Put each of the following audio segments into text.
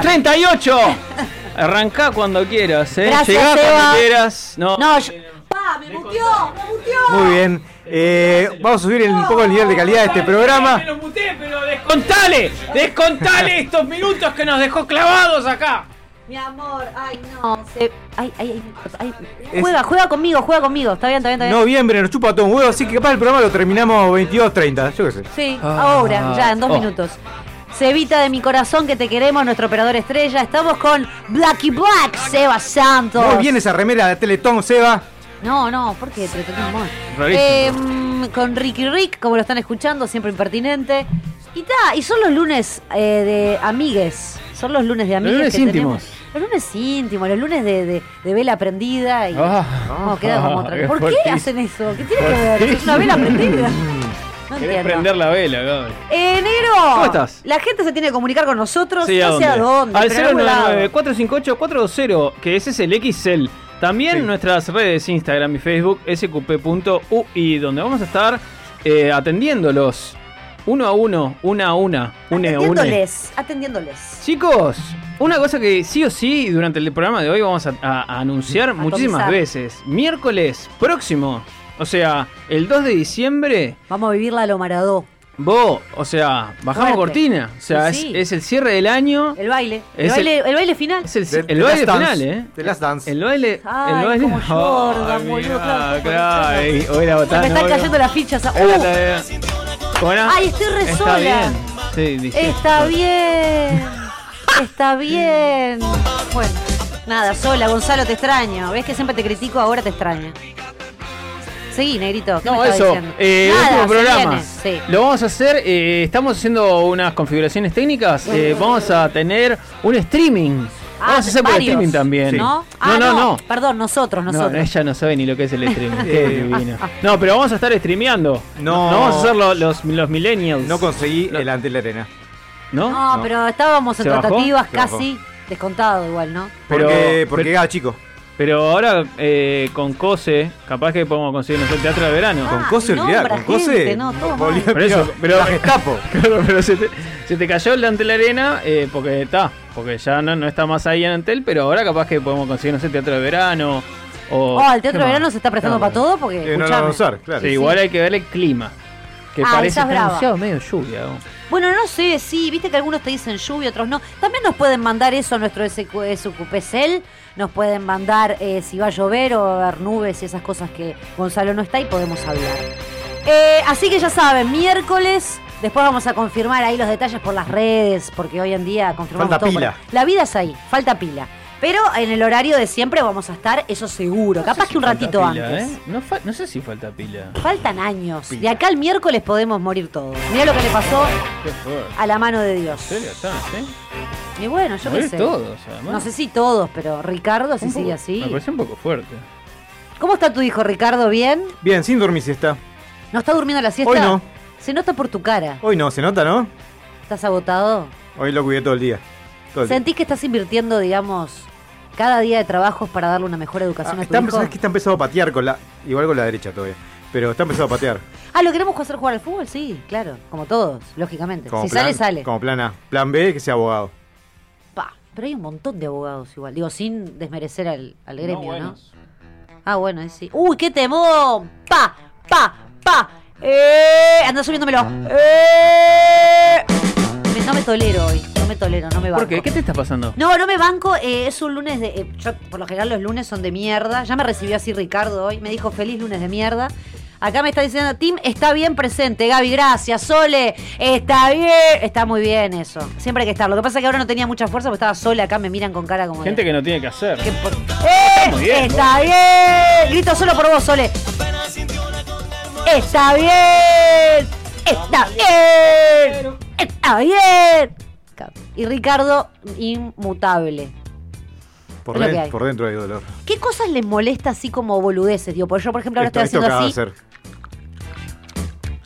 38. Arrancá cuando quieras, ¿eh? Llegá cuando quieras. No, No, yo- ¡Pa! ¡Me muteó! ¡Me muteó! Muy bien. Eh, vamos a subir un poco el nivel de calidad de este programa. Me pero descontale, descontale estos minutos que nos dejó clavados acá. Mi amor, ay no. Ay, ay, ay, ay. Juega, juega conmigo, juega conmigo. Está bien, está bien, está bien. Noviembre nos chupa todo un huevo, así que capaz el programa lo terminamos 22.30, yo qué sé. Sí, ahora, ya, en dos oh. minutos. Cevita de mi corazón que te queremos, nuestro operador estrella. Estamos con Blacky Black, Seba Santos. Muy bien esa remera de Teletón, Seba. No, no, ¿por qué? Te toqué un montón. Rarísimo. Eh, mm, con Ricky Rick, como lo están escuchando, siempre impertinente. Y ta, y son los lunes eh, de amigues. Son los lunes de amigues. lunes que íntimos. tenemos. Los lunes íntimos, los lunes de, de, de vela prendida y. Ah. no, otra. qué ¿Por qué hacen eso? ¿Qué tiene que ver? Es una vela prendida. No Querés entiendo. prender la vela, cabrón. Eh, negro. ¿Cómo estás? La gente se tiene que comunicar con nosotros. Sí, no sé a dónde. Al pero en algún lado. 099-458-420, que ese es el XL. También Sí. nuestras redes Instagram y Facebook, sqp.ui, donde vamos a estar eh, atendiéndolos uno a uno, una a una, une a une. Atendiéndoles. Atendiéndoles. Chicos, una cosa que sí o sí durante el programa de hoy vamos a, a- a anunciar muchísimas veces. Miércoles próximo, o sea, el 2 de diciembre, Vamos a vivirla a lo maradó. vos, o sea, bajamos Fuerte. cortina. O sea, Sí, sí. es, es el cierre del año. El baile. El, Es el- baile, el baile final. Es el, The- el The baile Last Dance. final, ¿eh? The Last Dance. El baile. Ay, el baile. como Jordan, Ay, boludo, mirá, claro, claro. claro. Ay, hoy la Se botana, me están boludo. cayendo las fichas. Hola, ¡Uh! la- ¿Cómo era? Ay, estoy re Está sola. bien. Sí. Está bien. Está bien. Bueno, nada, sola, Gonzalo, te extraño. ¿Ves que siempre te critico? Ahora te extraño. Seguí, negrito. ¿qué No, eso, eh, Nada, último programa. sí. Lo vamos a hacer, eh, estamos haciendo unas configuraciones técnicas. eh, vamos a tener un streaming. Ah, vamos a hacer por varios. streaming también. ¿No? No, Ah, no, no. Perdón, nosotros, No, nosotros. ella no sabe ni lo que es el streaming. Qué divino. No, pero vamos a estar streameando. No. vamos a hacer lo- los, los millennials. No conseguí No. el ante la arena. ¿No? No, No. pero estábamos en tratativas casi descontado igual, ¿no? Pero- Porque, porque pero- ah, chico. Pero ahora eh, con COSE, capaz que podemos conseguirnos el teatro de verano. Ah, Con Cose, nombra olvidá, con Cose. no, todo volvió- mal. Por eso, pero- la Gestapo. Claro, pero se te, se te cayó el de ante la arena eh, porque está, porque ya no, no está más ahí en Antel, pero ahora capaz que podemos conseguir, no sé, teatro de verano. O, Oh, el teatro ¿qué de verano se está prestando Claro. para todo porque. Eh, no lo van a usar, claro. Sí, igual hay que ver el clima. Que Ah, parece medio lluvia. ¿no? Bueno, no sé, sí, viste que algunos te dicen lluvia, otros no. También nos pueden mandar eso a nuestro SQ SQPCL, nos pueden mandar eh, si va a llover o va a haber nubes y esas cosas que Gonzalo no está y podemos hablar. Eh, así que ya saben, miércoles, después vamos a confirmar ahí los detalles por las redes, porque hoy en día confirmamos Falta todo. pila. La vida es ahí, falta pila. Pero en el horario de siempre vamos a estar, eso seguro. Capaz que un ratito pila, antes. ¿eh? No, sé si falta pila. Faltan años. De acá al miércoles podemos morir todos. Mira lo que le pasó a la mano de Dios. ¿En serio estás, eh? Y bueno, yo qué sé. todos, además. No sé si todos, pero Ricardo si sigue así. Me parece un poco fuerte. ¿Cómo está tu hijo, Ricardo? ¿Bien? Bien, sin dormir siesta. ¿No está durmiendo la siesta? Hoy no. Se nota por tu cara. Hoy no, se nota, ¿no? ¿Estás agotado? Hoy lo cuidé todo el día. Todo el día. ¿Sentís que estás invirtiendo, digamos, cada día de trabajos para darle una mejor educación Ah, a tu está, hijo? ¿Sabes que está empezado a patear con la. Igual con la derecha todavía. Pero está empezado a patear. Ah, ¿lo queremos hacer jugar al fútbol? Sí, claro. Como todos, lógicamente. Como si plan- sale, sale. Como plan A. Plan B, que sea abogado. Pa, pero hay un montón de abogados igual. Digo, sin desmerecer al, al gremio, ¿no? buenos. Ah, bueno, ahí sí. ¡Uy, qué temón! ¡Pa! ¡Pa! ¡Pa! ¡Eh! Anda subiéndomelo. ¡Eh! Me- No me tolero hoy. Me tolero, no me banco. ¿Por qué? ¿Qué te está pasando? No, no me banco. eh, es un lunes de. eh, yo, por lo general, los lunes son de mierda. Ya me recibió así Ricardo hoy. Me dijo feliz lunes de mierda. Acá me está diciendo, Tim, está bien presente. Gaby, gracias. Sole, está bien. Está muy bien eso. Siempre hay que estar. Lo que pasa es que ahora no tenía mucha fuerza porque estaba sola acá. Me miran con cara como. de- Gente que no tiene que hacer. que por- ¡Eh! muy bien, ¡Está bien! Grito solo por vos, Sole. ¡Está bien! ¡Está bien! ¡Está bien! Capo. Y Ricardo, inmutable. Por, hay. por dentro hay dolor. ¿Qué cosas les molesta así como boludeces? Digo, porque yo, por ejemplo, ahora Esto, estoy esto haciendo de así. hacer.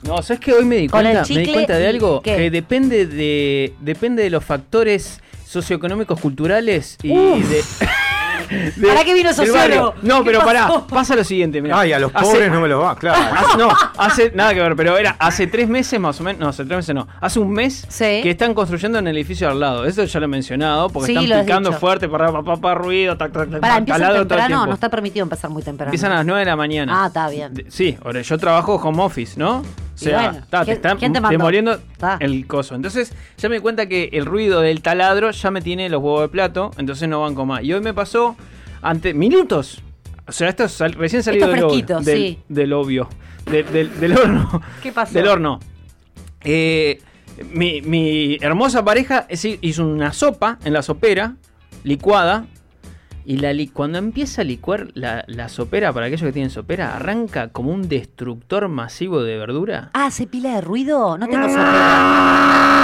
No, ¿sabes que Hoy me di cuenta, me di cuenta de algo ¿qué? que depende de depende de los factores socioeconómicos culturales y Uf. de, de- ¿Para qué vino sociólogo? No, ¿Qué pero pasó? pará, pasa lo siguiente, mirá. Ay, a los Hace- pobres no me los va, claro. Hace- no, hace nada que ver, pero era hace tres meses más o menos, no, hace tres meses no, hace un mes Sí. que están construyendo en el edificio al lado. Eso ya lo he mencionado, porque Sí, están picando fuerte, para papá, pa, ruido, tac, tac, tac, todo el temprano, tiempo. no está permitido empezar muy temprano. Empiezan a las 9 de la mañana. Ah, está bien. De- sí, ahora yo trabajo home office, ¿no? O sea, bueno, ta, te ¿quién- están quién te demoliendo Ta. el coso. Entonces, ya me di cuenta que el ruido del taladro ya me tiene los huevos de plato, entonces no banco más. Y hoy me pasó ante minutos. O sea, esto es recién salido del, obvio, del, sí. del obvio. De- del, del horno. ¿Qué pasó? Del horno. Eh, mi, mi hermosa pareja es- hizo una sopa en la sopera, licuada. Y la li- cuando empieza a licuar la, la sopera, para aquellos que tienen sopera, arranca como un destructor masivo de verdura. Ah, ¿hace pila de ruido? No tengo Ah. sopera.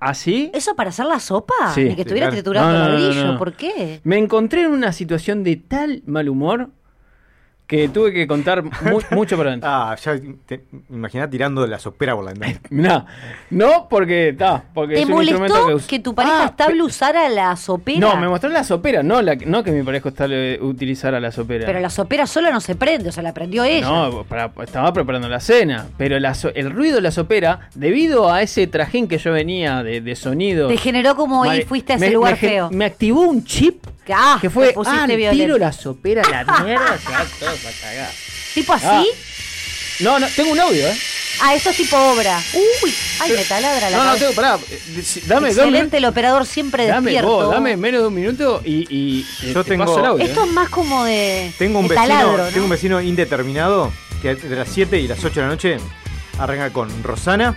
¿Así? ¿Eso para hacer la sopa? Sí. Ni que estuviera Claro. triturando No, no, no, ladrillo. no, no. ¿Por qué? Me encontré en una situación de tal mal humor que tuve que contar mu- mucho para adentro. Ah, ya te imaginá tirando la sopera por la ventana. Mirá, no porque está, porque ¿Te es un instrumento molestó que, que, tu pareja Ah, estable usara la sopera? No, me mostró la sopera, no, la, no que mi pareja estable utilizara la sopera. Pero la sopera sola no se prende, o sea, la prendió ella. No, para- estaba preparando la cena. Pero la so- el ruido de la sopera, debido a ese trajín que yo venía de, de sonido. Te generó como ahí fuiste a ese me- lugar me feo. Me activó un chip Que, ah, que fue. Ah, tiro la sopera la mierda, se va todo a cagar. ¿Tipo así? Ah. No, no, tengo un audio, ¿eh? Ah, esto es tipo obra. Uy, ay, me taladra la No, no, tengo, pará. eh, Dame, Excelente el operador siempre Dame, despierto. vos, dame menos de un minuto y. Yo te tengo- paso el audio, Esto ¿eh? es más como de, Tengo un de vecino, taladro, ¿no? tengo un vecino indeterminado que de las 7 y las 8 de la noche arranca con Rosana.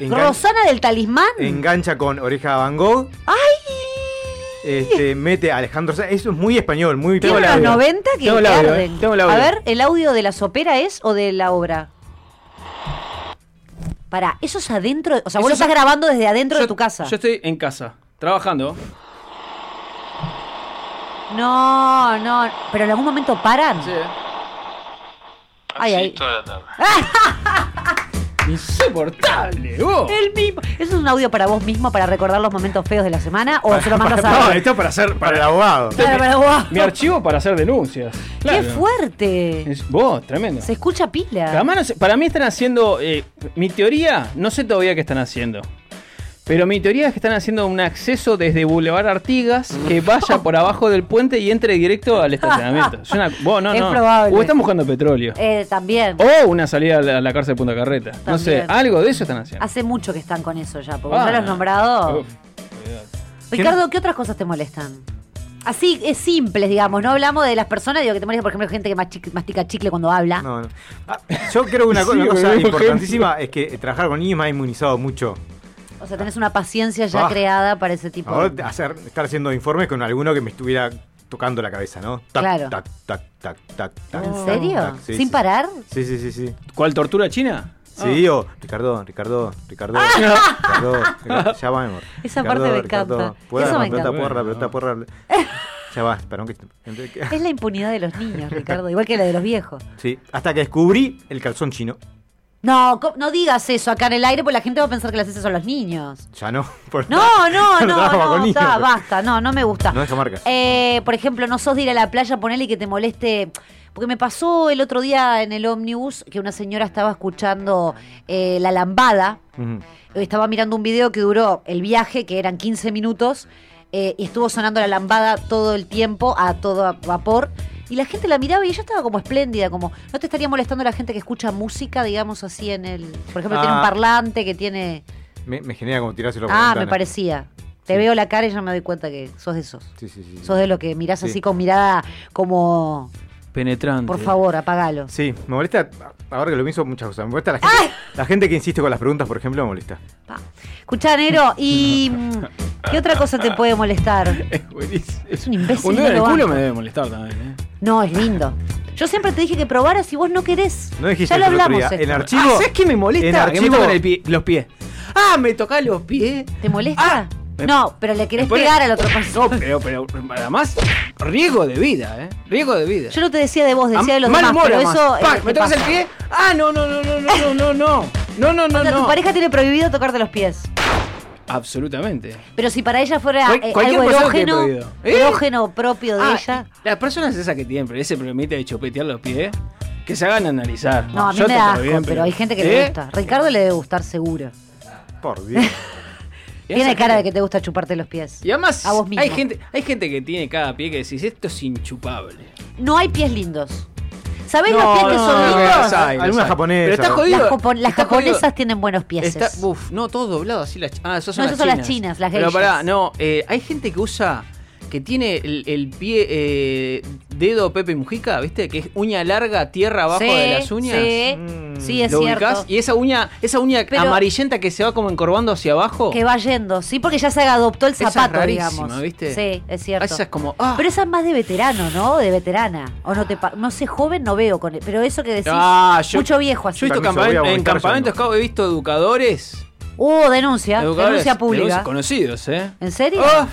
engan- Rosana del talismán. engancha con Oreja Van Gogh. ¡Ay! Este, mete a Alejandro Sanz. Eso es muy español, muy Tengo. 90 que Tengo el audio, arden. eh. Tengo el audio. A ver, ¿el audio de la sopera es o de la obra? Pará, eso es adentro, o sea, vos Eso lo estás es- grabando desde adentro de tu casa. Yo estoy en casa, trabajando. No, no, pero en algún momento paran. Sí, ¿eh? Ay, ay. Insoportable, vos. El mismo. ¿Eso es un audio para vos mismo para recordar los momentos feos de la semana? ¿O se lo mandas a.? No, esto es para hacer. para el abogado. Claro, para vos. Mi archivo para hacer denuncias. Claro. ¡Qué fuerte! Es- vos, tremendo. Se escucha pila. Además, para mí están haciendo. eh, mi teoría, no sé todavía qué están haciendo. Pero mi teoría es que están haciendo un acceso desde Boulevard Artigas que vaya por abajo del puente y entre directo al estacionamiento. Es una- vos, no, Es no. probable. O están buscando petróleo. Eh, también. O una salida a la, a la cárcel de Punta Carreta. No sé, algo de eso están haciendo. Hace mucho que están con eso ya, porque Ah, ya lo has nombrado. uf, Ricardo, ¿qué otras cosas te molestan? Así, es simples, digamos. No hablamos de las personas, digo que te molesta, por ejemplo, gente que mastica chicle cuando habla. No, no. Ah, yo creo que una, co- Sí, una cosa importantísima es que trabajar con niños me ha inmunizado mucho. O sea, tenés una paciencia ya Ah. creada para ese tipo Ahora de... hacer, estar haciendo informes con alguno que me estuviera tocando la cabeza, ¿no? Tac, Claro. tac, tac, tac, tac, tac, ¿En tac, serio? tac. Sí, ¿Sin sí. parar? Sí, sí, sí, sí. ¿Cuál tortura china? Sí, o Ricardo, Ricardo, Ricardo, Ah. Ricardo, Ricardo, ya va, mi amor. Esa Ricardo, parte me Ricardo, encanta. pueda, Eso me pelota encanta. porra, pelota porra. Ya va, perdón que... Es la impunidad de los niños, Ricardo, igual que la de los viejos. Sí, hasta que descubrí el calzón chino. No, no digas eso acá en el aire, porque la gente va a pensar que las haces son los niños. Ya no. por- No, no, no, no, está, pero- basta, no, no me gusta. No deja marcas. Eh, por ejemplo, no sos de ir a la playa, ponele y que te moleste. Porque me pasó el otro día en el ómnibus que una señora estaba escuchando eh, La Lambada. Estaba mirando un video que duró el viaje, que eran 15 minutos, eh, y estuvo sonando La Lambada todo el tiempo, a todo vapor. Y la gente la miraba y ella estaba como espléndida, como, ¿no te estaría molestando la gente que escucha música, digamos así, en el... Por ejemplo, tiene un Ah. parlante que tiene... Me, me genera como tirárselo Ah, me parecía. Te Sí. veo la cara y ya me doy cuenta que sos de esos. Sí, sí, sí. Sos de lo que mirás Sí. así con mirada como, Penetrante. por favor, apagalo. Sí, me molesta, ahora que lo pienso, muchas cosas. Me molesta la gente, la gente que insiste con las preguntas, por ejemplo, me molesta. Pa. Escuchá, Nero, ¿y qué otra cosa te puede molestar? Es buenísimo. Es un imbécil, Un dedo en el culo me debe molestar también, ¿eh? No, es lindo. Yo siempre te dije que probaras si vos no querés. No dijiste ya lo hablamos. Esto. En archivo. Ah, ¿Sabes qué me molesta? En archivo, me los pies. Ah, me toca los pies. ¿Te molesta? No, pero le querés pegar al otro persona. No, pero, pero además, riesgo de vida, ¿eh? Riesgo de vida. Yo no te decía de vos, decía de los mal demás, humor, pero eso. ¿Me tocas el pie? Ah, no, no, no, no, no, no, no. No, no, no, o sea, no. Tu pareja tiene prohibido tocarte los pies. Absolutamente. Pero si para ella fuera eh, algo erógeno. ¿Eh? erógeno propio de Ah, ella. Las personas esas que tienen ese problemita de chupetear los pies, que se hagan analizar. No, a mí yo me te da asco, bien, pero hay gente que le ¿Eh? gusta. Ricardo le debe gustar seguro. Por Dios. Tiene cara de que te gusta chuparte los pies. Y además, A vos mismo. hay gente, hay gente que tiene cada pie que decís, esto es inchupable. No hay pies lindos. ¿Sabés No, los pies que son no, lindos? Algunas japonesas. Pero está jodido. Las, japo- las está jodido. japonesas tienen buenos pies. Está, uf, no, todo doblado así las Ah, esas son, No, las, esas son las chinas. chinas, las Pero pará, no, eh, hay gente que usa que tiene el, el pie eh, dedo Pepe Mujica, ¿viste? Que es uña larga, tierra abajo sí, de las uñas. Sí, Mm. sí, es ¿Lo cierto. ubicás? Y esa uña, esa uña Pero- amarillenta que se va como encorvando hacia abajo. Que va yendo, sí, porque ya se adoptó el Esa es zapato, rarísima, digamos. ¿viste? Sí, es cierto. Esa es como. ah. Pero esa es más de veterano, ¿no? De veterana. O no te no sé, joven no veo con él. Pero eso que decís, Ah, yo- mucho viejo así. Yo he visto Permiso, voy a campament- en campamentos yendo. he visto educadores. Uh, denuncia. educadores denuncia pública. conocidos, ¿eh? ¿En serio? Ah,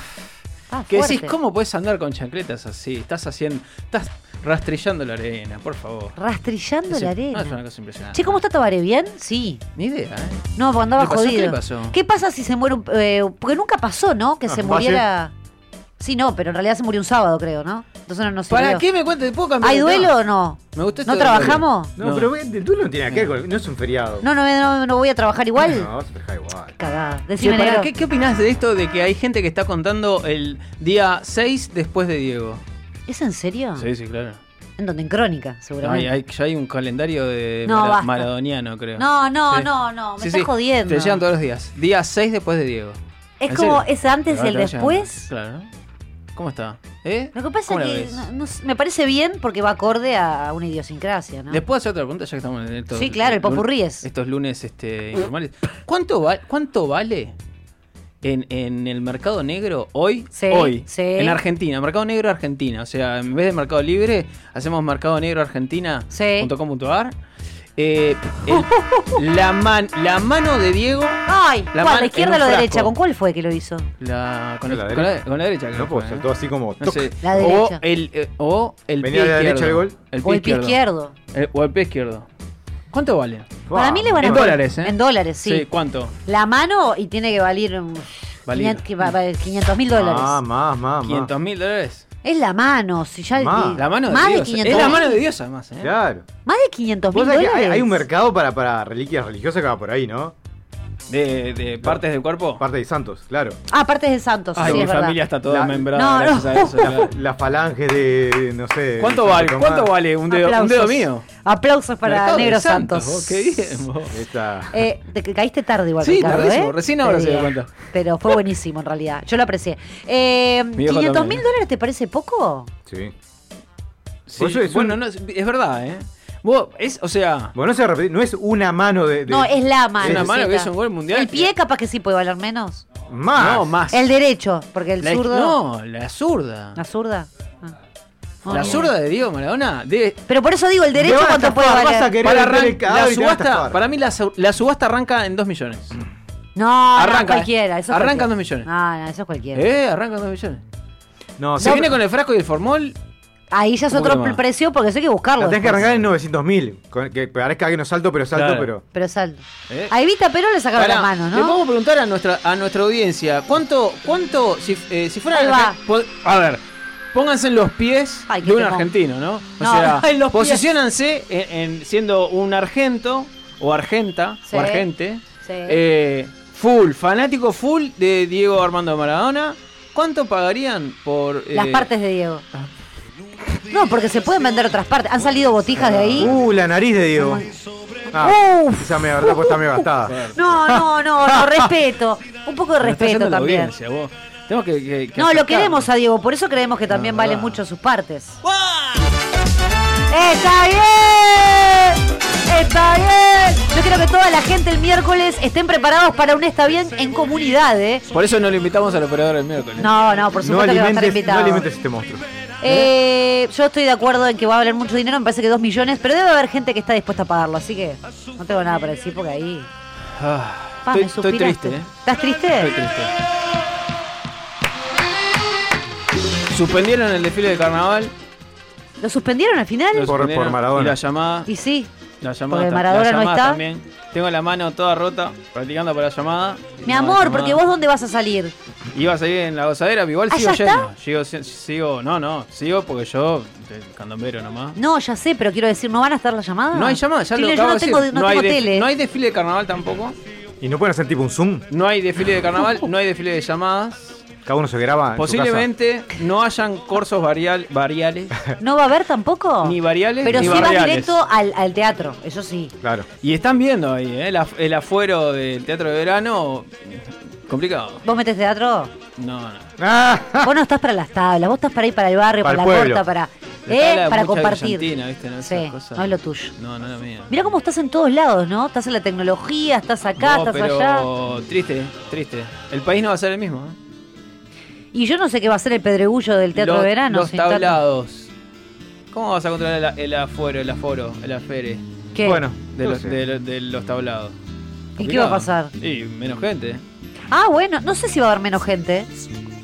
Ah, que decís, ¿cómo puedes andar con chancletas así? Estás haciendo. Estás rastrillando la arena, por favor. Rastrillando la no, arena. es una cosa impresionante. Che, ¿cómo está Tabaré? ¿Bien? Sí. Ni idea, ¿eh? No, porque andaba ¿Le pasó? jodido. ¿Qué le pasó? ¿Qué pasa si se muere un... eh, porque nunca pasó, ¿no? Que Ah, se ¿fue muriera... Sí, no, pero en realidad se murió un sábado, creo, ¿no? Entonces no nos ¿Para qué me cuentas? ¿Puedo cambiar ¿Hay de duelo tema? o no? Me esto ¿No trabajamos? No, No. pero el duelo no tiene nada que ver con. No es un feriado. No, no, no, no voy a trabajar igual. No, vas a trabajar igual. Cagada. Decime, pará, negro. ¿qué, ¿Qué opinás de esto de que hay gente que está contando el día 6 después de Diego? ¿Es en serio? Sí, sí, claro. En donde en crónica, seguramente. hay- ya hay un calendario de No, mara- basta. maradoniano, creo. No, no, Sí. no, no, me Sí, estás sí, jodiendo. Te llegan todos los días. Día 6 después de Diego. Es ¿En como, serio? es antes y el después. llegando. Claro. ¿Cómo está? ¿Eh? Lo que pasa ¿Cómo la es que ves? no- no sé, me parece bien porque va acorde a una idiosincrasia, ¿no? ¿Les puedo hacer otra pregunta ya que estamos en estos Sí, claro, el popurrí es. Estos lunes este, informales. ¿Cuánto, va- ¿Cuánto vale en, en el mercado negro hoy? Sí, hoy. sí. En Argentina, mercado negro Argentina. O sea, en vez de mercado libre, hacemos mercado negro argentina.com.ar. Sí. Eh, el- la, man- la mano de Diego. Ay, La ¿cuál? mano ¿La izquierda o la derecha? ¿Con cuál fue que lo hizo? La, con, ¿La el- derecha? con la, con la derecha. No ¿eh? todo así como. No sé. La o derecha. el, eh, o el Venía pie de la izquierdo. derecha el gol. O el pie izquierdo. Eh, o el pie izquierdo. ¿Cuánto vale? Para mí le van a En dólares, ¿eh? En dólares, sí. ¿cuánto? La mano y tiene que valer Valir. 500 mil dólares. Ah, más, más, más. ¿500 mil dólares? Es la mano, si ya Más. La mano de más Dios. de 500 es la mano de Dios, además. ¿eh? Claro. Más de 500 mil Vos sabés que dólares. hay, hay un mercado para, para reliquias religiosas que va por ahí, ¿no? De, de partes del cuerpo. Parte de santos, claro. Ah, partes de Santos, Ay, sí, mi es verdad. familia está toda La- membrada No, gracias no. a eso. claro. La falange de, no sé. ¿Cuánto vale? ¿Cuánto vale un dedo, un dedo mío? Aplausos para Negro Santos, Santos. qué bien, vos. Eh, te que caíste tarde igual, Sí, Ricardo, tardísimo, ¿eh? recién ahora se dio cuenta. Pero fue buenísimo en realidad. Yo lo aprecié. Eh, Mi viejo ¿500 mil también. dólares te parece poco? Sí. Sí, Por eso es bueno, un- no, es, es verdad, ¿eh? Vos, es, o sea, Bueno, no se va a repetir, no es una mano de. de- No, es la mano. Es una mano que hizo un gol mundial. El pie capaz que sí puede valer menos. Más. no, más. El derecho, porque el La- zurdo... No, la zurda. ¿La zurda? No, La zurda de Diego Maradona debe, Pero por eso digo, el derecho a cuánto puede estafar, vas a valer. querer para arran- la subasta, para mí la, su- la subasta arranca en 2 millones. No, Arranca, no, cualquiera. Eso es arranca cualquiera. en dos millones. No, no, eso es cualquiera. Eh, arranca en 2 millones. No, Se no, viene con el frasco y el formol. Ahí ya es otro más. precio porque eso hay que buscarlo. La tenés que arrancar en 900 mil. Que parezca que no salto, pero salto, Claro. pero. Pero saldo. Eh. A Evita Perón le sacaron Pará, la mano, Le ¿no? podemos preguntar a nuestra, a nuestra audiencia, ¿cuánto, cuánto, si, eh, si fuera Ahí va. po- A ver, pónganse en los pies Ay, de un argentino, ¿no? O No, sea, en los pies. posiciónanse en, en siendo un argento o argenta Sí. o argente, Sí. eh, full, fanático full de Diego Armando Maradona. ¿Cuánto pagarían por Las eh, partes de Diego. No, porque se pueden vender otras partes. Han salido botijas de ahí. Uh, la nariz de Diego. Ah, Uf. esa me verdad, pues está medio gastada. No, no, no, no, respeto. Un poco de respeto la también. audiencia, vos? Tenemos que, que- que No, lo queremos a Diego, por eso creemos que también No, valen verdad. mucho sus partes. ¡Está bien! ¡Está bien! Yo quiero que toda la gente el miércoles estén preparados para un Está bien en comunidad, ¿eh? Por eso no lo invitamos al operador el miércoles. No, no, por No supuesto que va a estar alimentes, no invitado. alimentes este monstruo. Eh, yo estoy de acuerdo en que va a valer mucho dinero, me parece que dos millones, pero debe haber gente que está dispuesta a pagarlo, así que no tengo nada para decir porque ahí. Ah, Pa, estoy, me estoy triste, ¿eh? ¿Estás triste? Estoy triste. Suspendieron el desfile de carnaval. ¿Lo suspendieron al final? Por- por Maradona. Y la llamada. Y sí. La llamada, Porque Maradona la no está. también. Tengo la mano toda rota practicando para la llamada. Mi No, amor, la llamada. porque vos dónde vas a salir? Iba a salir en la gozadera, pero igual ¿Ah, sigo yendo. Sigo, si- sigo, no, no, sigo porque yo, candombero nomás. No, ya sé, pero quiero decir, ¿no van a estar las llamadas? No hay llamada, ya Sí, lo yo acabo no de tengo, decir. no hay tengo de- tele. no hay desfile de carnaval tampoco. ¿Y no pueden hacer tipo un Zoom? No hay desfile de carnaval, no hay desfile de llamadas. Cada uno se graba. en su Posiblemente no hayan cursos varial, variales, ¿No va a haber tampoco? ni variales, Pero ni sí vas barriales. directo al, al teatro, eso sí. Claro. Y están viendo ahí, ¿eh? el, af- el afuero del teatro de verano. Complicado. ¿Vos metés teatro? No, no. Ah, Vos no estás para las tablas, vos estás para ir para el barrio, Para para, el la pueblo. corta, para, eh, para compartir. ¿viste? No, sí, cosas. no es lo tuyo. No, no es lo mío. Mira cómo estás en todos lados, ¿no? Estás en la tecnología, estás acá, No, estás pero allá. triste, triste. El país no va a ser el mismo. ¿eh? Y yo no sé qué va a ser el pedregullo del teatro Los- de verano. Los tanto- tablados. ¿Cómo vas a controlar el, el afuero, el aforo, el afere ¿Qué? Bueno, de no los, de, los- de los tablados? ¿Y qué va a pasar? Y menos gente. Ah, bueno, no sé si va a haber menos gente.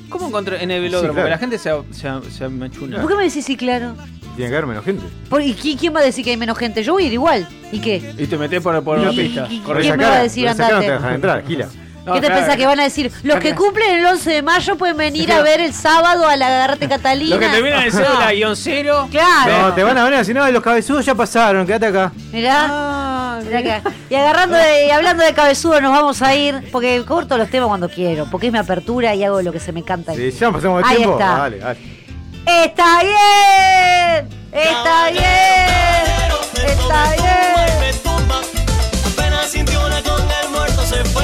¿Cómo encontré en el velódromo? Sí, claro. Porque la gente se, se, se machuna. ¿Por qué me decís sí, claro? Tiene que haber menos gente. Por- ¿Y qui- quién va a decir que hay menos gente? Yo voy a ir igual. ¿Y qué? Y te metés por, por una pista. y-. ¿Quién me va a decir cara no andate? te dejan entrar, Gila. No, ¿Qué te claro. pensás que van a decir? Los que cumplen el 11 de mayo pueden venir a ver el sábado a la Catalina. Los que terminan en cédula guion cero. Claro. No, te van a venir así, no, los cabezudos ya pasaron, quédate acá. Mirá. Ah, mirá Y agarrando de- y hablando de cabezudo nos vamos a ir, porque corto los temas cuando quiero, porque es mi apertura y hago lo que se me canta. Si ya pasamos el Ahí tiempo, está. dale, dale. ¡Está bien! ¡Está bien! ¡Está bien! Apenas sintió una con el muerto, se fue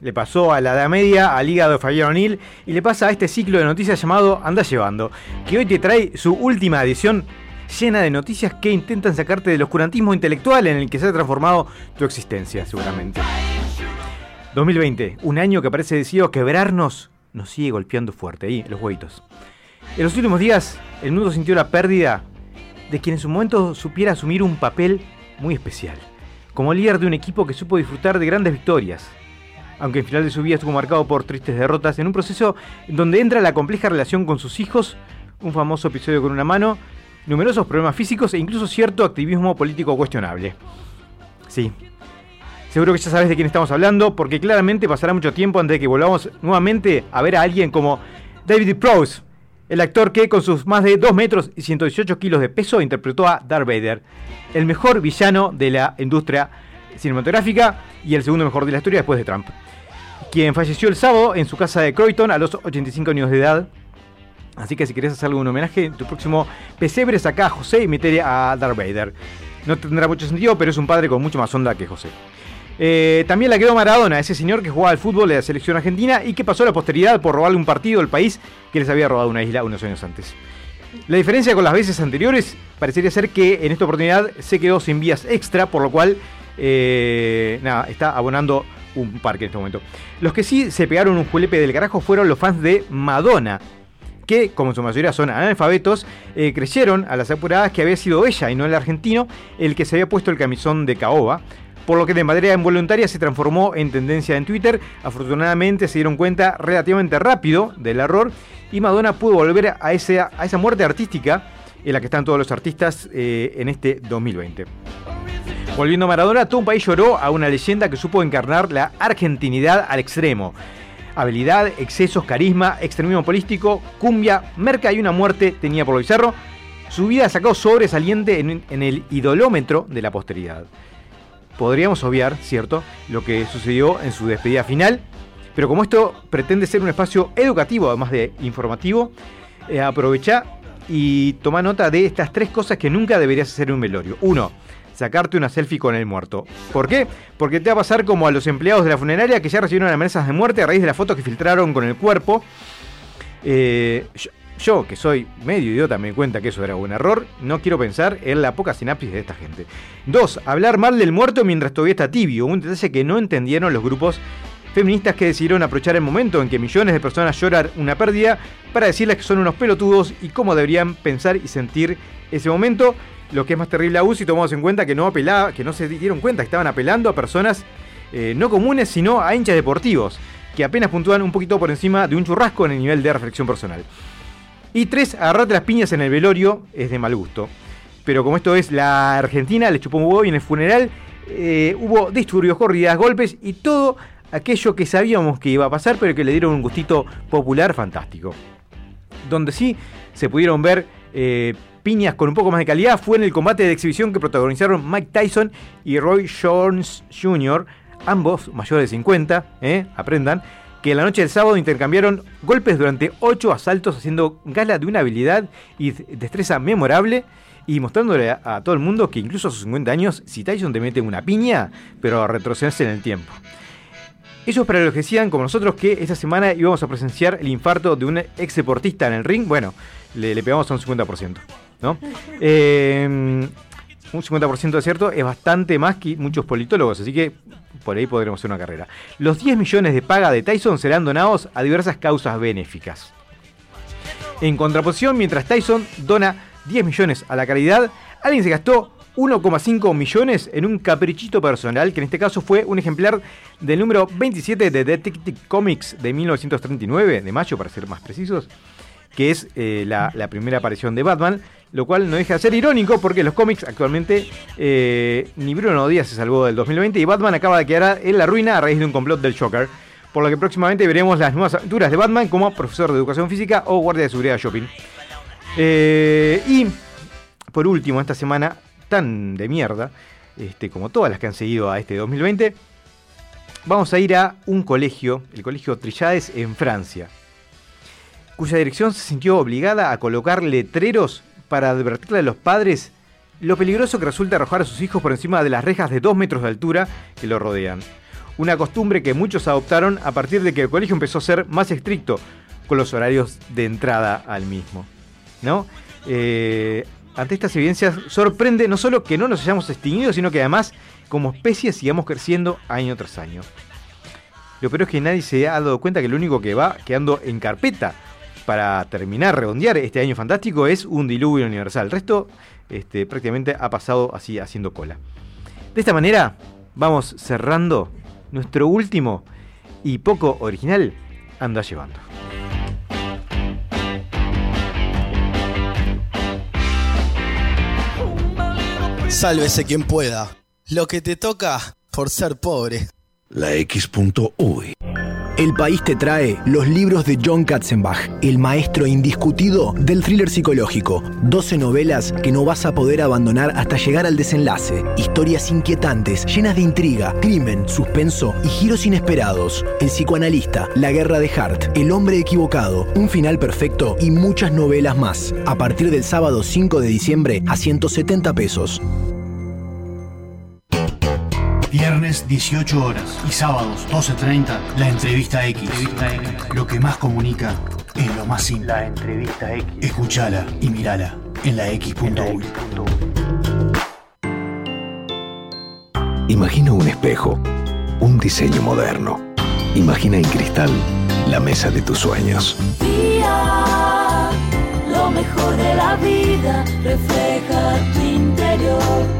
Le pasó a la Edad Media, al hígado de Fabián O'Neill y le pasa a este ciclo de noticias llamado Anda Llevando, que hoy te trae su última edición llena de noticias que intentan sacarte del oscurantismo intelectual en el que se ha transformado tu existencia, seguramente. 2020, un año que parece decidido quebrarnos, nos sigue golpeando fuerte ahí, los hueitos. En los últimos días, el mundo sintió la pérdida de quien en su momento supiera asumir un papel muy especial, como líder de un equipo que supo disfrutar de grandes victorias, aunque el final de su vida estuvo marcado por tristes derrotas en un proceso donde entra la compleja relación con sus hijos, un famoso episodio con una mano, numerosos problemas físicos e incluso cierto activismo político cuestionable. Sí, Seguro que ya sabes de quién estamos hablando, porque claramente pasará mucho tiempo antes de que volvamos nuevamente a ver a alguien como David Prowse, el actor que con sus más de 2 metros y 118 kilos de peso interpretó a Darth Vader, el mejor villano de la industria cinematográfica y el segundo mejor de la historia después de Trump, quien falleció el sábado en su casa de Croydon a los 85 años de edad. Así que si querés hacer algún homenaje, en tu próximo pesebre saca a José y metele a Darth Vader. No tendrá mucho sentido, pero es un padre con mucho más onda que José. Eh, también la quedó Maradona, ese señor que jugaba al fútbol de la selección argentina y que pasó la posteridad por robarle un partido al país que les había robado una isla unos años antes. La diferencia con las veces anteriores parecería ser que en esta oportunidad se quedó sin vías extra, por lo cual eh, nada, está abonando un parque en este momento. Los que sí se pegaron un julepe del carajo fueron los fans de Madonna, que, como su mayoría son analfabetos, eh, creyeron a las apuradas que había sido ella y no el argentino el que se había puesto el camisón de caoba. Por lo que de manera involuntaria se transformó en tendencia en Twitter. Afortunadamente se dieron cuenta relativamente rápido del error y Madonna pudo volver a esa, a esa muerte artística en la que están todos los artistas eh, en este 2020. Volviendo a Maradona, todo un país lloró a una leyenda que supo encarnar la argentinidad al extremo. Habilidad, excesos, carisma, extremismo político, cumbia, merca y una muerte tenía por lo bizarro. Su vida sacó sobresaliente en, en el idolómetro de la posteridad. Podríamos obviar, cierto, lo que sucedió en su despedida final, pero como esto pretende ser un espacio educativo, además de informativo, eh, aprovecha y toma nota de estas tres cosas que nunca deberías hacer en un velorio. Uno, sacarte una selfie con el muerto. ¿Por qué? Porque te va a pasar como a los empleados de la funeraria que ya recibieron amenazas de muerte a raíz de las fotos que filtraron con el cuerpo. Eh, yo, que soy medio idiota, me cuenta que eso era un error. No quiero pensar en la poca sinapsis de esta gente. Dos, hablar mal del muerto mientras todavía está tibio. Un detalle que no entendieron los grupos feministas que decidieron aprovechar el momento en que millones de personas lloran una pérdida para decirles que son unos pelotudos y cómo deberían pensar y sentir ese momento. Lo que es más terrible aún si tomamos en cuenta que no apelaba, que no se dieron cuenta que estaban apelando a personas eh, no comunes, sino a hinchas deportivos, que apenas puntúan un poquito por encima de un churrasco en el nivel de reflexión personal. Y tres, agarrarte las piñas en el velorio es de mal gusto. Pero como esto es la Argentina, le chupó un huevo y en el funeral eh, hubo disturbios, corridas, golpes y todo aquello que sabíamos que iba a pasar, pero que le dieron un gustito popular fantástico. Donde sí se pudieron ver eh, piñas con un poco más de calidad fue en el combate de exhibición que protagonizaron Mike Tyson y Roy Jones Jr., ambos mayores de 50, eh, aprendan, que la noche del sábado intercambiaron golpes durante 8 asaltos haciendo gala de una habilidad y destreza memorable y mostrándole a, todo el mundo que incluso a sus 50 años, si Tyson te mete una piña, pero retrocederse en el tiempo. Ellos para los que decían, como nosotros, que esta semana íbamos a presenciar el infarto de un ex deportista en el ring, bueno, le pegamos a un 50%, ¿no? Eh, un 50% de cierto es bastante más que muchos politólogos, así que por ahí podremos hacer una carrera. Los 10 millones de paga de Tyson serán donados a diversas causas benéficas. En contraposición, mientras Tyson dona 10 millones a la caridad, alguien se gastó 1,5 millones en un caprichito personal, que en este caso fue un ejemplar del número 27 de Detective Comics de 1939, de mayo para ser más precisos, que es eh, la, la primera aparición de Batman, lo cual no deja de ser irónico porque los cómics actualmente eh, ni Bruno Díaz se salvó del 2020 y Batman acaba de quedar en la ruina a raíz de un complot del Joker. Por lo que próximamente veremos las nuevas aventuras de Batman como profesor de educación física o guardia de seguridad shopping. Eh, y por último, esta semana tan de mierda, este, como todas las que han seguido a este 2020, vamos a ir a un colegio, el colegio Trillades en Francia, cuya dirección se sintió obligada a colocar letreros para advertirle a los padres lo peligroso que resulta arrojar a sus hijos por encima de las rejas de 2 metros de altura que lo rodean. Una costumbre que muchos adoptaron a partir de que el colegio empezó a ser más estricto con los horarios de entrada al mismo. ¿no? Eh, ante estas evidencias sorprende no solo que no nos hayamos extinguido, sino que además como especie sigamos creciendo año tras año. Lo peor es que nadie se ha dado cuenta que lo único que va quedando en carpeta para terminar, redondear este año fantástico es un diluvio universal. El resto este, prácticamente ha pasado así haciendo cola. De esta manera vamos cerrando nuestro último y poco original anda llevando. Sálvese quien pueda. Lo que te toca por ser pobre. La X.UI. El país te trae los libros de John Katzenbach, el maestro indiscutido del thriller psicológico. 12 novelas que no vas a poder abandonar hasta llegar al desenlace. Historias inquietantes, llenas de intriga, crimen, suspenso y giros inesperados. El psicoanalista, La guerra de Hart, El hombre equivocado, Un final perfecto y muchas novelas más. A partir del sábado 5 de diciembre a 170 pesos. Viernes 18 horas y sábados 12.30, la entrevista X. Lo que más comunica es lo más simple. La entrevista X. Escuchala y mirala en la X.U. Imagina un espejo, un diseño moderno. Imagina en cristal la mesa de tus sueños. Día, lo mejor de la vida refleja tu interior.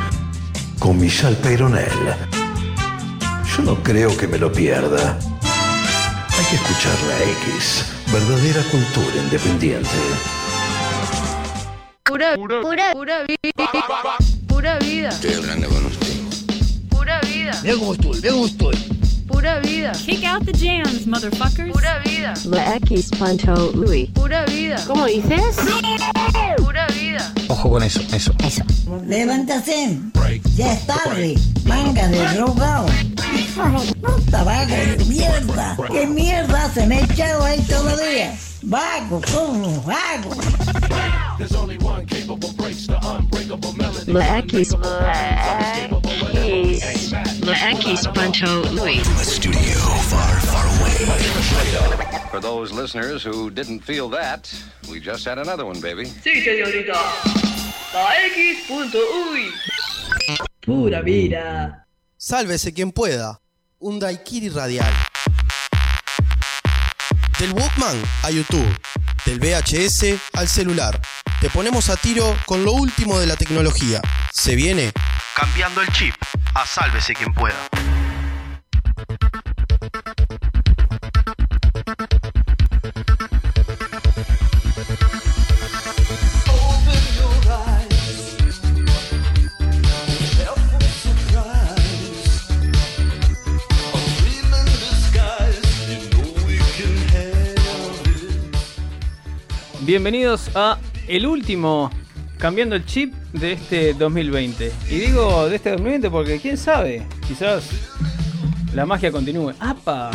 Con Michelle Peyronel. Yo no creo que me lo pierda. Hay que escuchar la X. Verdadera cultura independiente. Pura, pura, pura vida. Pura vida. Estoy hablando con usted. Pura vida. Estoy, mira cómo estoy. Pura vida. Kick out the jams, motherfuckers. Pura vida. La X Pancho Louis. Pura vida. ¿Cómo dices? Pura vida. Ojo con eso, eso. Eso. Levántase. Ya es tarde. Manga de drogado. Puta, vago de mierda. ¿Qué mierda se me ha echado ahí todavía? Vago, como vago. La X. La X Pancho Louis. Studio far, far away. For those listeners who didn't feel that, we just had another one, baby. Sí, señorita. La X punto uy. Pura vida. Sálvese quien pueda. Un Daikiri radial. Del Walkman a YouTube. Del VHS al celular. Te ponemos a tiro con lo último de la tecnología. Se viene cambiando el chip. A sálvese quien pueda. Bienvenidos a el último cambiando el chip de este 2020. Y digo de este 2020 porque quién sabe, quizás la magia continúe. ¡Apa!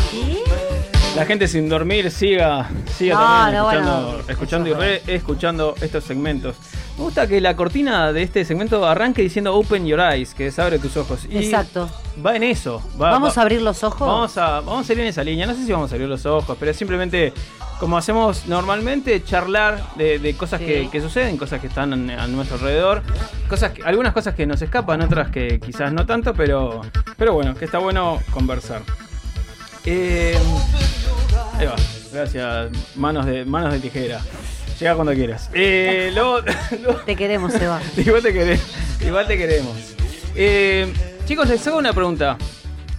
La gente sin dormir siga, siga No, también no, escuchando, bueno. escuchando y re escuchando estos segmentos. Me gusta que la cortina de este segmento arranque diciendo Open Your Eyes, que es abre tus ojos. Y Exacto. Va en eso. va- ¿Vamos va- a abrir los ojos? Vamos a, vamos a ir en esa línea. No sé si vamos a abrir los ojos, pero simplemente, como hacemos normalmente, charlar de, de cosas Sí. que, que suceden, cosas que están a, a nuestro alrededor. Cosas que- algunas cosas que nos escapan, otras que quizás no tanto, pero, pero bueno, que está bueno conversar. Eh, ahí va. Gracias. Manos de, manos de tijera. Llega cuando quieras. Eh, luego- luego- Te queremos, Seba. igual te queremos. Igual te queremos. Eh, chicos, les hago una pregunta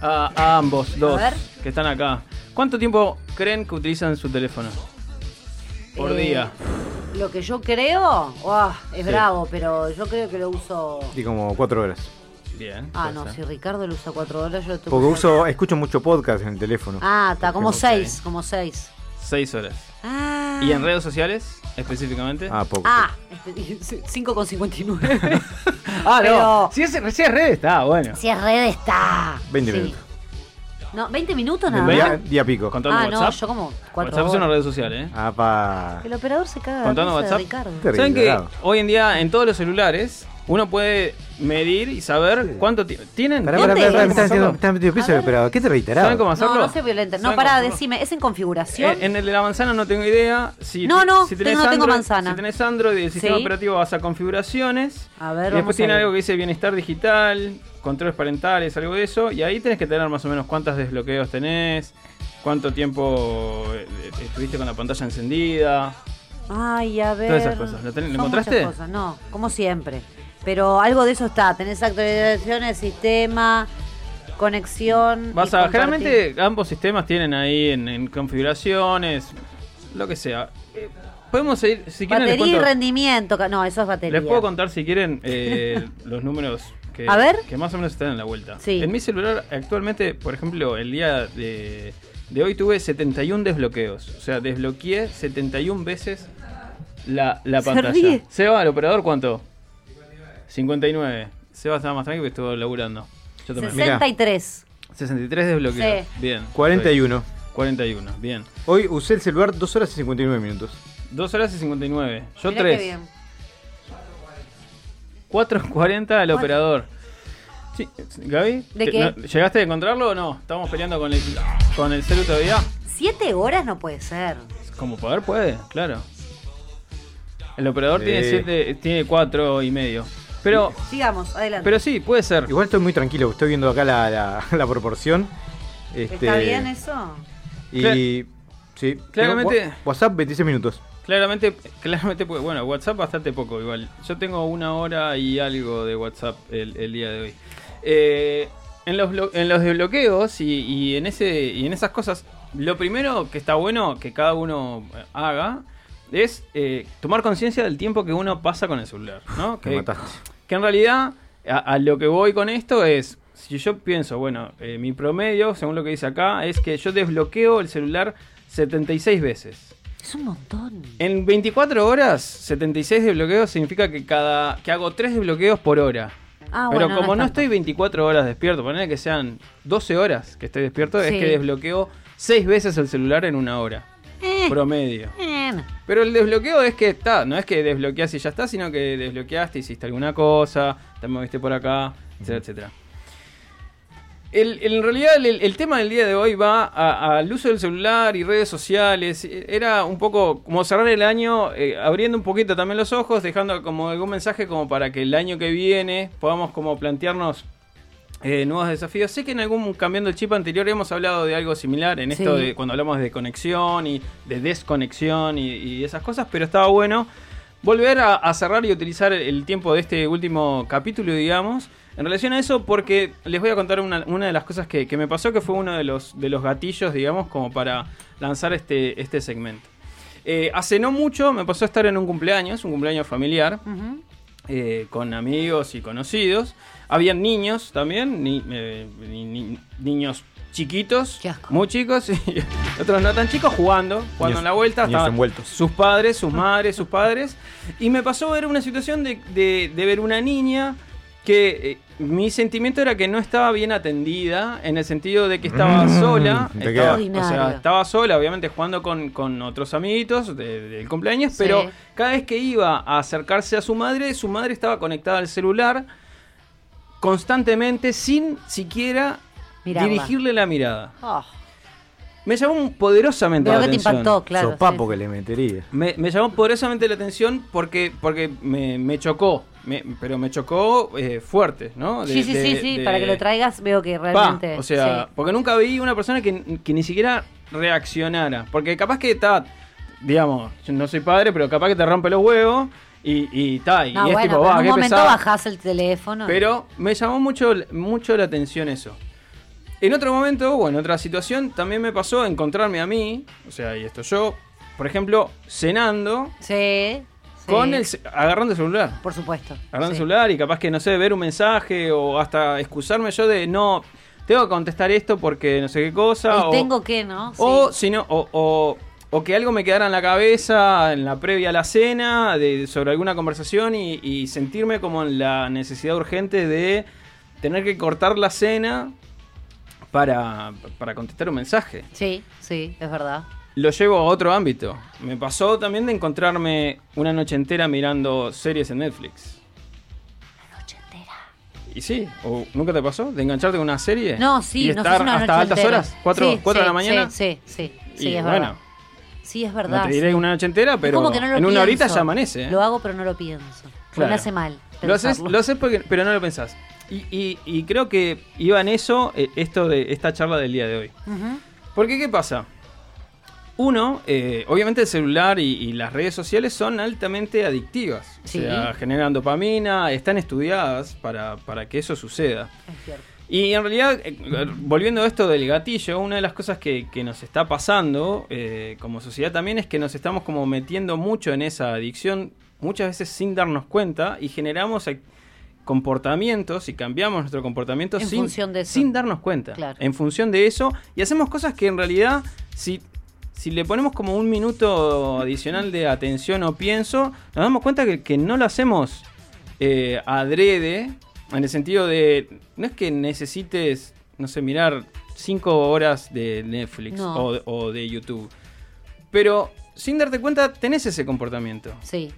a, a ambos dos A ver. que están acá. ¿Cuánto tiempo creen que utilizan su teléfono? Por Eh, día. Lo que yo creo, uah, es Sí. bravo, pero yo creo que lo uso. Y como cuatro horas. Bien. Ah, no, si Ricardo lo usa cuatro horas, yo lo tengo Porque uso, escucho mucho podcast en el teléfono. Ah, está, como seis, como seis. Seis horas. Ah. ¿Y en redes sociales específicamente? Ah, poco. Ah, este, 5,59. Ah, pero- no. Si es, si es red, está bueno. Si es red está. 20 Sí. minutos. No, 20 minutos nada Día, más. día pico. Contando Ah, no, WhatsApp. yo como cuatro WhatsApp es una red social, ¿eh? Ah, pa. El operador se caga. Contando risa de WhatsApp. Ricardo. Terrible, ¿Saben que hoy en día en todos los celulares uno puede medir y saber cuánto ti- tienen? Pará, pará, ¿Dónde? pará, pará, me ¿Cómo están metiendo- hacerlo? me están metiendo piso, pero ¿qué te reiteraba? ¿Saben cómo hacerlo? No, no soy violenta. No, ¿Saben pará, decime, ¿es en configuración? Eh, en el de la manzana no tengo idea. Si, No, no, si tengo- no tengo manzana. Si tenés Android y el sistema Sí. operativo vas a configuraciones. A ver, y vamos después a tiene ver. algo que dice bienestar digital, controles parentales, algo de eso. Y ahí tenés que tener más o menos cuántos desbloqueos tenés, cuánto tiempo eh, eh, estuviste con la pantalla encendida. Ay, a ver. Todas esas cosas. ¿Lo tenés- lo Son encontraste? cosas, no, como siempre. Pero algo de eso está. Tenés actualizaciones, sistema, conexión. Vas y a, generalmente ambos sistemas tienen ahí en, en configuraciones, lo que sea. Eh, Podemos seguir, si quieren les Batería y cuento- rendimiento. ca- No, eso es batería. Les puedo contar si quieren eh, los números que, A ver. que más o menos están en la vuelta. Sí. En mi celular actualmente, por ejemplo, el día de, de hoy tuve 71 desbloqueos. O sea, desbloqueé 71 veces la, la Se pantalla. ríe. Seba, el operador, ¿cuánto? 59. Seba estaba más tranquilo que estuvo laburando. Yo también. 63. 63 desbloqueos. Sí. Bien. 41. 41, bien. Hoy usé el celular 2 horas y 59 minutos. 2 horas y 59. Yo Mirá qué 3. bien. 4.40 al operador. Sí, Gaby, ¿De ¿te- qué? no- ¿llegaste a encontrarlo o no? ¿Estamos peleando con el, con el celu todavía? ¿Siete horas no puede ser? Como poder puede, claro. El operador Sí. tiene siete, tiene cuatro y medio. Pero, Sigamos, adelante. pero sí, puede ser. Igual estoy muy tranquilo, estoy viendo acá la, la, la proporción. Este, ¿Está bien eso? Y. Cla- sí. claramente- WhatsApp 26 minutos. Claramente, claramente, puede- bueno, WhatsApp bastante poco igual. Yo tengo una hora y algo de WhatsApp el, el día de hoy. Eh, en, los en los desbloqueos y, y en ese, y en esas cosas, lo primero que está bueno que cada uno eh, haga es eh, tomar conciencia del tiempo que uno pasa con el celular, ¿no? Me Que, mataste. Que en realidad a, a lo que voy con esto es, si yo pienso, bueno, eh, mi promedio, según lo que dice acá, es que yo desbloqueo el celular 76 veces. Es un montón. En 24 horas, 76 desbloqueos significa que cada que hago 3 desbloqueos por hora. Ah, Pero bueno, como es no, estoy 24 horas despierto, poner que sean 12 horas que estoy despierto, es que desbloqueo 6 veces el celular en una hora. Eh. Promedio. Eh, Pero el desbloqueo es que está, no es que desbloqueas y ya está, sino que desbloqueaste, hiciste alguna cosa, te moviste por acá, etcétera, etcétera. El- el- en realidad el, el tema del día de hoy va al uso del celular y redes sociales. Era un poco como cerrar el año, eh, abriendo un poquito también los ojos, dejando como algún mensaje como para que el año que viene podamos como plantearnos eh, nuevos desafíos. Sé que en algún cambiando el chip anterior hemos hablado de algo similar en esto Sí. de cuando hablamos de conexión y de desconexión y, y esas cosas, pero estaba bueno volver a, a cerrar y utilizar el tiempo de este último capítulo, digamos, en relación a eso, porque les voy a contar una, una de las cosas que, que me pasó, que fue uno de los, de los gatillos, digamos, como para lanzar este, este segmento. Eh, hace no mucho me pasó a estar en un cumpleaños, un cumpleaños familiar. Eh, con amigos y conocidos. Habían niños también, ni- eh, ni- ni- niños chiquitos, muy chicos, y otros no tan chicos, jugando, jugando Niños- en la vuelta. estaban envueltos. Sus padres, sus madres, sus padres. Y me pasó ver una situación de, de- de ver una niña que eh, mi sentimiento era que no estaba bien atendida, en el sentido de que estaba Mm, sola. estaba- o sea, estaba sola, obviamente jugando con, con otros amiguitos de- del cumpleaños, pero Sí. cada vez que iba a acercarse a su madre, su madre estaba conectada al celular constantemente sin siquiera Mirarla. dirigirle la mirada. Oh. Me llamó poderosamente la que te atención. impactó, claro. Sopapo sí, que le metería. Me, me llamó poderosamente la atención porque, porque me, me chocó, me- pero me chocó eh, fuerte, ¿no? De- Sí, sí, de- sí, sí, de- para que lo traigas veo que Pa, realmente... o sea, sí. porque nunca vi una persona que, que ni siquiera reaccionara. Porque capaz que está, digamos, yo no soy padre, pero capaz que te rompe los huevos y, y está. Y No, es bueno, tipo, va, en qué un momento pesado". bajás el teléfono. y- Pero me llamó mucho, mucho la atención eso. En otro momento, o en otra situación, también me pasó encontrarme a mí, o sea, y esto yo, por ejemplo, cenando Sí, con el agarrando el celular. Por supuesto. Agarrando el celular y capaz que, no sé, ver un mensaje o hasta excusarme yo de no, tengo que contestar esto porque no sé qué cosa. El o, tengo que, ¿no? Sí. o, si no, o, o- o que algo me quedara en la cabeza en la previa a la cena de, sobre alguna conversación y, y sentirme como en la necesidad urgente de tener que cortar la cena para, para contestar un mensaje. Sí, sí, es verdad. Lo llevo a otro ámbito. Me pasó también de encontrarme una noche entera mirando series en Netflix. Y sí, o ¿nunca te pasó? ¿De engancharte con una serie? No, sí, y no estar sé, una hasta noche altas entera. horas, 4 Sí, de la mañana. Sí, sí, sí, sí, Y es bueno, verdad. Sí, es verdad. no te diré una noche entera, pero no en una horita ya amanece. ¿eh? Lo hago, pero no lo pienso. Claro. Me hace mal. Lo haces, lo haces porque, pero no lo pensás. Y, y- y creo que iba en eso eh, esto de esta charla del día de hoy. Porque, ¿qué pasa? Uno, eh, obviamente el celular y, y las redes sociales son altamente adictivas. Sí. O sea, generan dopamina, están estudiadas para, para que eso suceda. Es cierto. Y en realidad, eh, volviendo a esto del gatillo, una de las cosas que, que nos está pasando eh, como sociedad también es que nos estamos como metiendo mucho en esa adicción, muchas veces sin darnos cuenta, y generamos comportamientos y cambiamos nuestro comportamiento En sin, darnos cuenta. Claro. En función de eso, y hacemos cosas que en realidad, si, si le ponemos como un minuto adicional de atención o pienso, nos damos cuenta que, que no lo hacemos eh, adrede, en el sentido de, no es que necesites, no sé, mirar cinco horas de Netflix No. o, o de YouTube, pero sin darte cuenta tenés ese comportamiento. Sí.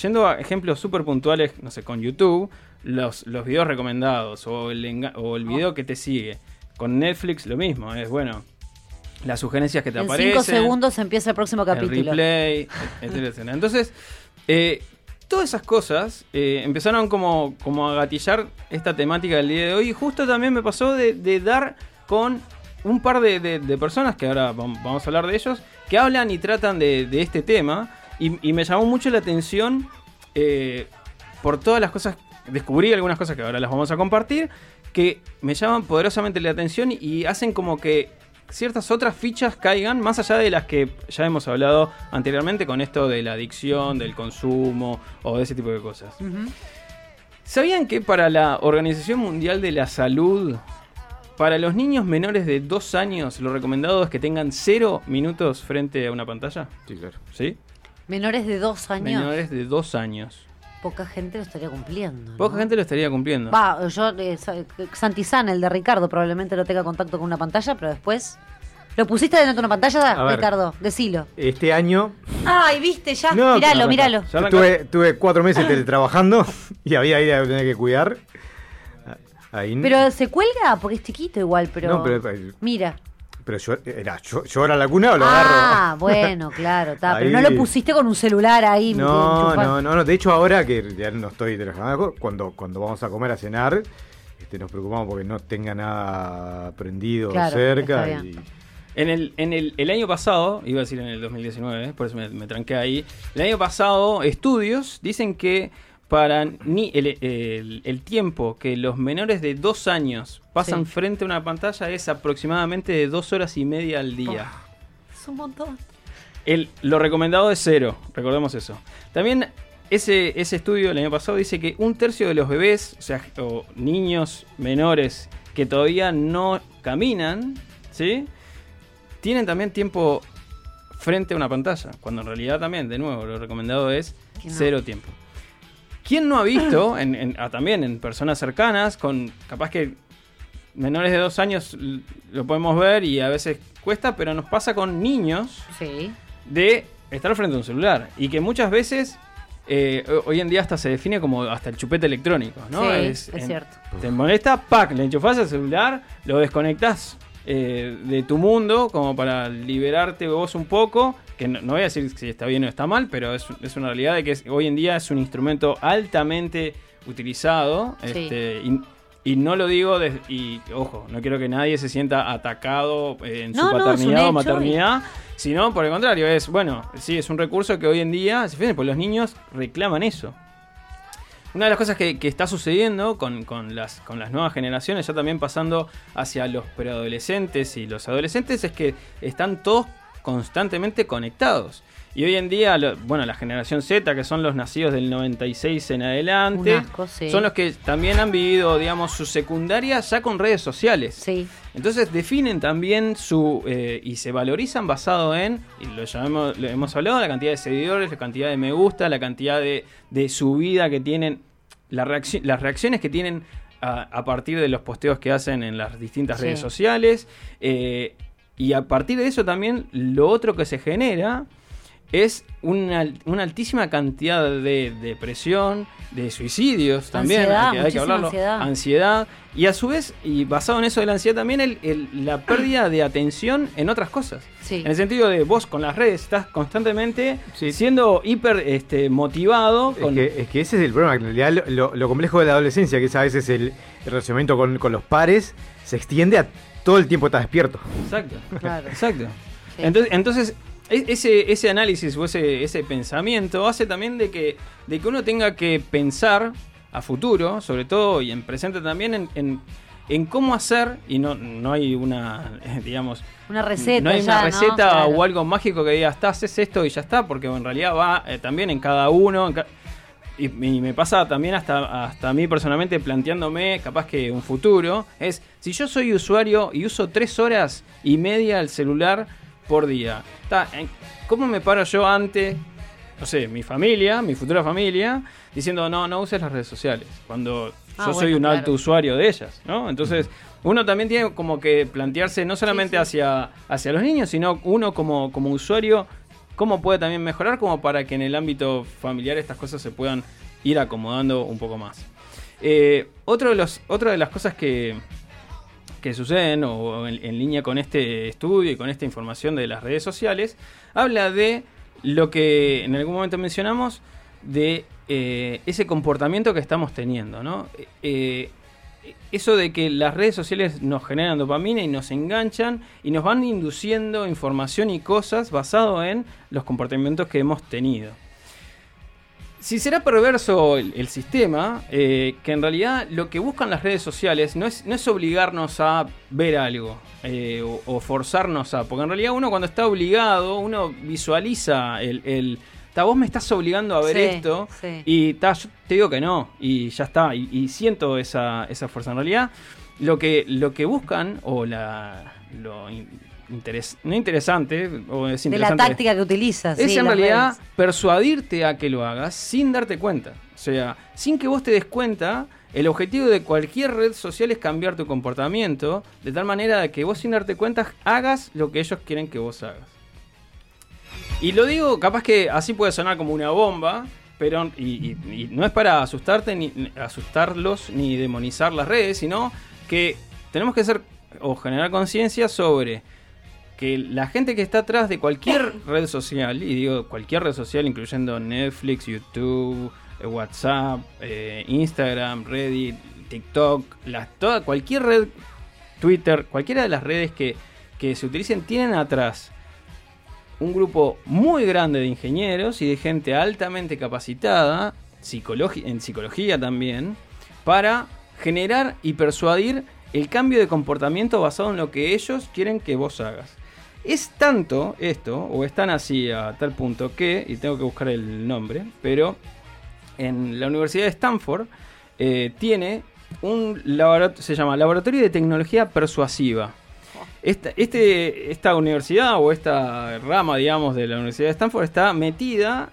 Yendo a ejemplos súper puntuales, no sé, con YouTube, los, los videos recomendados o el, o el video que te sigue. Con Netflix lo mismo, es bueno. Las sugerencias que te En aparecen. cinco segundos empieza el próximo capítulo. El replay, etcétera, etcétera. Entonces, eh, todas esas cosas eh, empezaron como, como a gatillar esta temática del día de hoy. Y justo también me pasó de, de dar con un par de, de- de personas, que ahora vam- vamos a hablar de ellos, que hablan y tratan de, de este tema. Y, y me llamó mucho la atención eh, por todas las cosas. Descubrí algunas cosas que ahora las vamos a compartir, que me llaman poderosamente la atención y hacen como que ciertas otras fichas caigan, más allá de las que ya hemos hablado anteriormente con esto de la adicción, del consumo o de ese tipo de cosas. ¿Sabían que para la Organización Mundial de la Salud, para los niños menores de 2 años, lo recomendado es que tengan 0 minutos frente a una pantalla? Sí, claro. ¿Sí? Menores de dos años. Menores de 2 años. Poca gente lo estaría cumpliendo. ¿no? Poca gente lo estaría cumpliendo. Va, yo, eh, sa- Santizán, el de Ricardo, probablemente no tenga contacto con una pantalla, pero después. ¿Lo pusiste dentro de una pantalla, ver. Ricardo? Decilo. Este año Ay, viste, ya. No, míralo, pero- míralo. tuve, tuve cuatro meses teletrabajando y había ahí a tener que cuidar. Ahí, Pero se cuelga porque es chiquito igual, pero. No, pero- pero- Mira. Pero yo, era, yo, ¿llora la cuna o lo Ah, agarro? bueno, claro, está. Pero no lo pusiste con un celular ahí. No, no, no, no. De hecho, ahora que ya no estoy trabajando, cuando, cuando vamos a comer a cenar, este, nos preocupamos porque no tenga nada prendido Claro, cerca. está y- En el, en el, el año pasado, iba a decir en el 2019, por eso me, me tranqué ahí. El año pasado, estudios dicen que para ni el, el- el tiempo que los menores de dos años pasan Sí. frente a una pantalla es aproximadamente de dos horas y media al día. Es un montón. El, lo recomendado es cero, recordemos eso. También ese, ese estudio del año pasado dice que un tercio de los bebés, o sea, o niños menores que todavía no caminan, ¿sí? Tienen también tiempo frente a una pantalla, cuando en realidad también, de nuevo, lo recomendado es no. cero tiempo. ¿Quién no ha visto, en, en- ah, también en personas cercanas, con capaz que menores de dos años lo podemos ver y a veces cuesta, pero nos pasa con niños Sí. de estar frente a un celular y que muchas veces eh, ho- hoy en día hasta se define como hasta el chupete electrónico, ¿no? Sí, es cierto. Te molesta, pack, le enchufás el celular, lo desconectás eh, de tu mundo como para liberarte vos un poco, que no, no voy a decir si está bien o está mal, pero es, es una realidad de que es- hoy en día es un instrumento altamente utilizado Sí. este, y, y no lo digo, des- y ojo, no quiero que nadie se sienta atacado eh, en No, su no, paternidad o maternidad, sino por el contrario, es, bueno, sí, es un recurso que hoy en día se defiende, pues los niños reclaman eso. Una de las cosas que, que está sucediendo con, con las, con las nuevas generaciones, ya también pasando hacia los preadolescentes y los adolescentes, es que están todos constantemente conectados. Y hoy en día, lo- bueno, la generación Z, que son los nacidos del 96 en adelante, Un asco, sí. son los que también han vivido, digamos, su secundaria ya con redes sociales. Sí. Entonces definen también su eh, y se valorizan basado en, y lo, llamamos, lo hemos hablado, la cantidad de seguidores, la cantidad de me gusta, la cantidad de, de subida que tienen, la las reacciones que tienen a, a partir de los posteos que hacen en las distintas Sí. redes sociales. eh, y a partir de eso también lo otro que se genera es una, una altísima cantidad de depresión, de suicidios también, Ansiedad, hay que, hay que muchísima hablarlo, ansiedad. ansiedad, y a su vez, y basado en eso de la ansiedad también, el- el- la pérdida de atención en otras cosas. Sí. En el sentido de vos con las redes estás constantemente siendo hiper este, motivado. Es que, es que ese es el problema, que en realidad lo, lo- lo complejo de la adolescencia, que es a veces el, el relacionamiento con, con los pares, se extiende a todo el tiempo estás despierto. Exacto. Claro. Exacto. Entonces, entonces e- ese, ese análisis o ese, ese pensamiento hace también de que, de que uno tenga que pensar a futuro, sobre todo y en presente también, en, en, en cómo hacer, y no, no hay una, digamos, Una receta. no hay ya, una receta Claro. o algo mágico que diga, estás, haces esto y ya está, porque en realidad va eh, también en cada uno. en ca- y, y me pasa también hasta, hasta a mí personalmente planteándome, capaz que un futuro, es si yo soy usuario y uso tres horas y media el celular por día, ¿cómo me paro yo ante, no sé, mi familia, mi futura familia, diciendo no, no uses las redes sociales? Cuando Ah, yo soy un claro. alto usuario de ellas, ¿no? Entonces, uno también tiene como que plantearse no solamente Hacia, hacia los niños, sino uno como, como usuario, cómo puede también mejorar como para que en el ámbito familiar estas cosas se puedan ir acomodando un poco más. Eh, otro de los, otra de las cosas que, que suceden o en, línea con este estudio y con esta información de las redes sociales, habla de lo que en algún momento mencionamos, de eh, ese comportamiento que estamos teniendo, ¿no? Eh, eso de que las redes sociales nos generan dopamina y nos enganchan y nos van induciendo información y cosas basado en los comportamientos que hemos tenido. si será perverso el, sistema, eh, que en realidad lo que buscan las redes sociales no es, no es obligarnos a ver algo eh, o, forzarnos a. Porque en realidad uno cuando está obligado, uno visualiza el "Ta, vos me estás obligando a ver Sí, esto sí. y ta, yo te digo que no y ya está y, y siento esa, esa fuerza en realidad lo que lo que buscan o la lo in- interes- no interesante o es De la interesante táctica que utilizas. es sí, en realidad redes. persuadirte a que lo hagas sin darte cuenta. O sea, sin que vos te des cuenta, el objetivo de cualquier red social es cambiar tu comportamiento de tal manera de que vos sin darte cuenta hagas lo que ellos quieren que vos hagas. Y lo digo, capaz que así puede sonar como una bomba, pero y, y- y no es para asustarte ni asustarlos ni demonizar las redes, sino que tenemos que ser o generar conciencia sobre que la gente que está atrás de cualquier red social, y digo cualquier red social, incluyendo Netflix, YouTube, eh, WhatsApp, eh, Instagram, Reddit, TikTok, las, toda, cualquier red, Twitter, cualquiera de las redes que, que se utilicen, tienen atrás un grupo muy grande de ingenieros y de gente altamente capacitada, en psicología también, para generar y persuadir el cambio de comportamiento basado en lo que ellos quieren que vos hagas. Es tanto esto, o es tan así a tal punto que, y tengo que buscar el nombre, pero en la Universidad de Stanford eh, tiene un laboratorio, se llama Laboratorio de Tecnología Persuasiva. Esta, este, esta universidad o esta rama, digamos, de la Universidad de Stanford está metida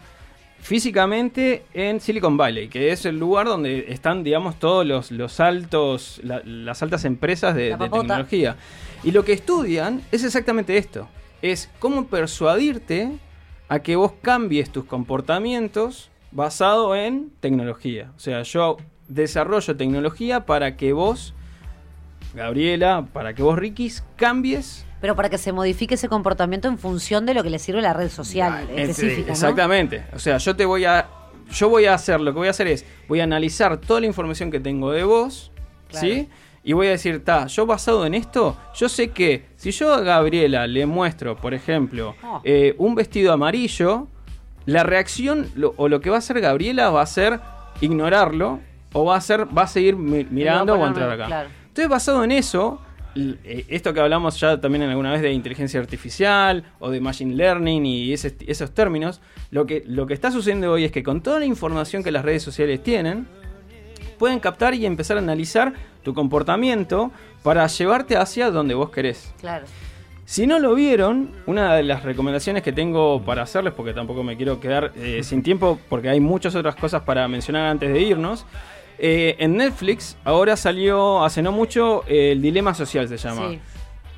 físicamente en Silicon Valley, que es el lugar donde están, digamos, todos los, los altos, la- las altas empresas de, de tecnología. Y lo que estudian es exactamente esto, es cómo persuadirte a que vos cambies tus comportamientos basado en tecnología. O sea, yo desarrollo tecnología para que vos, Gabriela, para que vos, Rikis, cambies Pero para que se modifique ese comportamiento en función de lo que le sirve la red social específica, ¿no? Exactamente. O sea, yo te voy a. Yo voy a hacer, lo que voy a hacer es, voy a analizar toda la información que tengo de vos, Claro. ¿sí? Y voy a decir, ta, yo basado en esto, yo sé que si yo a Gabriela le muestro, por ejemplo, Oh. eh, un vestido amarillo, la reacción lo- o lo que va a hacer Gabriela va a ser ignorarlo o va a ser, va a seguir mi- mirando o entrar acá. Claro. Entonces, basado en eso, eh, esto que hablamos ya también en alguna vez de inteligencia artificial o de machine learning y ese- esos términos, lo que, lo que está sucediendo hoy es que con toda la información que las redes sociales tienen, pueden captar y empezar a analizar tu comportamiento para llevarte hacia donde vos querés. Claro. Si no lo vieron, una de las recomendaciones que tengo para hacerles, porque tampoco me quiero quedar eh, sin tiempo, porque hay muchas otras cosas para mencionar antes de irnos. Eh, en Netflix ahora salió hace no mucho eh, El Dilema Social, se llama. Sí.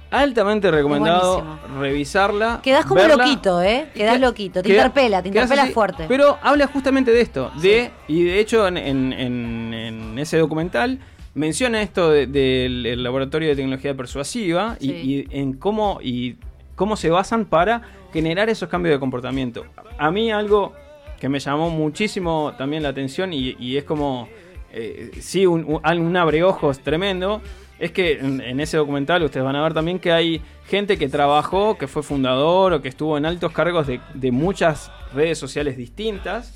Altamente recomendado buenísimo. revisarla. Quedás como verla. loquito, ¿eh? Quedás loquito. Te Queda- interpela, te interpela así, fuerte. Pero habla justamente de esto. De, Y de hecho, en, en- en- en ese documental menciona esto de- del el laboratorio de tecnología persuasiva y- en cómo, y cómo se basan para generar esos cambios de comportamiento. A mí algo que me llamó muchísimo también la atención y, y es como, eh, sí, un, un, un abreojos tremendo. Es que en, en ese documental ustedes van a ver también que hay gente que trabajó, que fue fundador o que estuvo en altos cargos de, de muchas redes sociales distintas.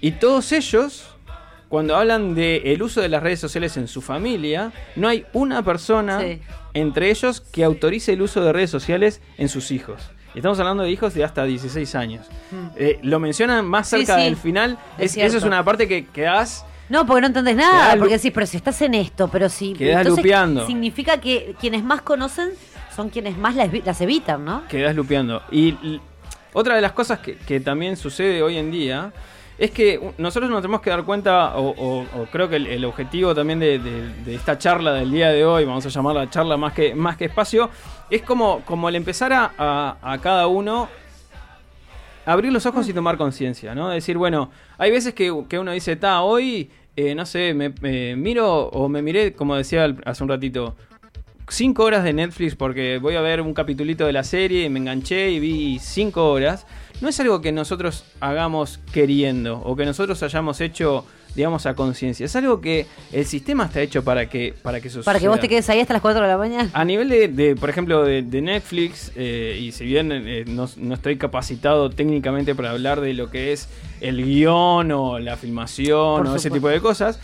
Y todos ellos, cuando hablan del uso de las redes sociales en su familia, no hay una persona Sí. entre ellos que autorice el uso de redes sociales en sus hijos. Estamos hablando de hijos de hasta 16 años. Mm. Eh, lo mencionan más cerca sí, del final. es Es, eso es una parte que quedás No, porque no entendés nada. Porque decís, pero si estás en esto, pero si. Quedás entonces lupeando. Significa que quienes más conocen son quienes más las, las evitan, ¿no? quedás lupeando. Y l- otra de las cosas que, que también sucede hoy en día es que nosotros nos tenemos que dar cuenta, o, o- o creo que el, el objetivo también de, de- de esta charla del día de hoy, vamos a llamarla charla más que, más que espacio, es como, como el empezar a, a- a cada uno abrir los ojos y tomar conciencia, ¿no? Decir, bueno, hay veces que, que uno dice, ta, hoy, eh, no sé, me, me miro o me miré, como decía hace un ratito, cinco horas de Netflix porque voy a ver un capitulito de la serie y me enganché y vi cinco horas. No es algo que nosotros hagamos queriendo o que nosotros hayamos hecho digamos, a conciencia. Es algo que el sistema está hecho para que, para que eso Para que vos te quedes ahí hasta las 4 de la mañana. A nivel de, de, por ejemplo, de, de Netflix, eh, y si bien eh, no, no estoy capacitado técnicamente para hablar de lo que es el guion o la filmación Por o ese tipo de cosas,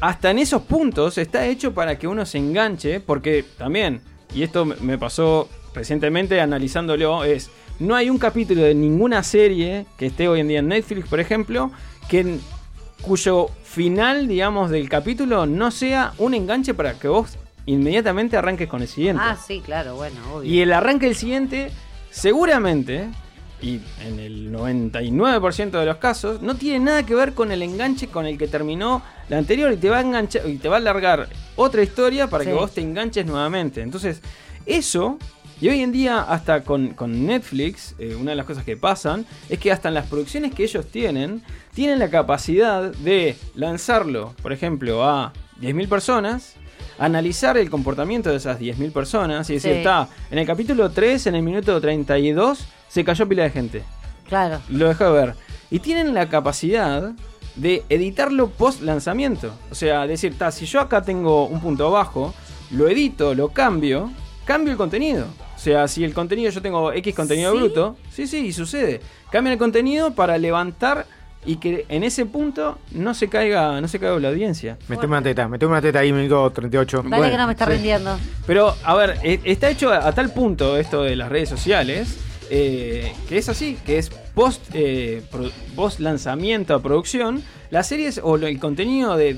hasta en esos puntos está hecho para que uno se enganche, porque también, y esto me- pasó recientemente analizándolo, es, no hay un capítulo de ninguna serie que esté hoy en día en Netflix, por ejemplo, que cuyo final, digamos, del capítulo no sea un enganche para que vos inmediatamente arranques con el siguiente. Ah, sí, claro, bueno, obvio. Y el arranque del siguiente, seguramente, y en el 99% de los casos, no tiene nada que ver con el enganche con el que terminó la anterior y te va a enganchar y te va a alargar otra historia para Sí. que vos te enganches nuevamente. Entonces, eso, y hoy en día hasta con, con Netflix, eh, una de las cosas que pasan es que hasta en las producciones que ellos tienen, tienen la capacidad de lanzarlo, por ejemplo, a 10.000 personas, analizar el comportamiento de esas 10.000 personas y decir, Sí. está, en el capítulo 3, en el minuto 32, se cayó pila de gente. Claro. Lo dejé ver. Y tienen la capacidad de editarlo post lanzamiento. O sea, decir, ta, si yo acá tengo un punto bajo, lo edito, lo cambio, cambio el contenido. O sea, si el contenido yo tengo X contenido ¿Sí? bruto, sí, sí, y sucede. Cambian el contenido para levantar y que en ese punto no se caiga, no se caiga la audiencia. Meteme una teta, meteme una teta ahí, minuto 38. Dale que no me está sí. rindiendo. Pero, a ver, e- está hecho a, a tal punto esto de las redes sociales, eh, que es así, que es post, eh, post lanzamiento a producción, las series o el contenido de,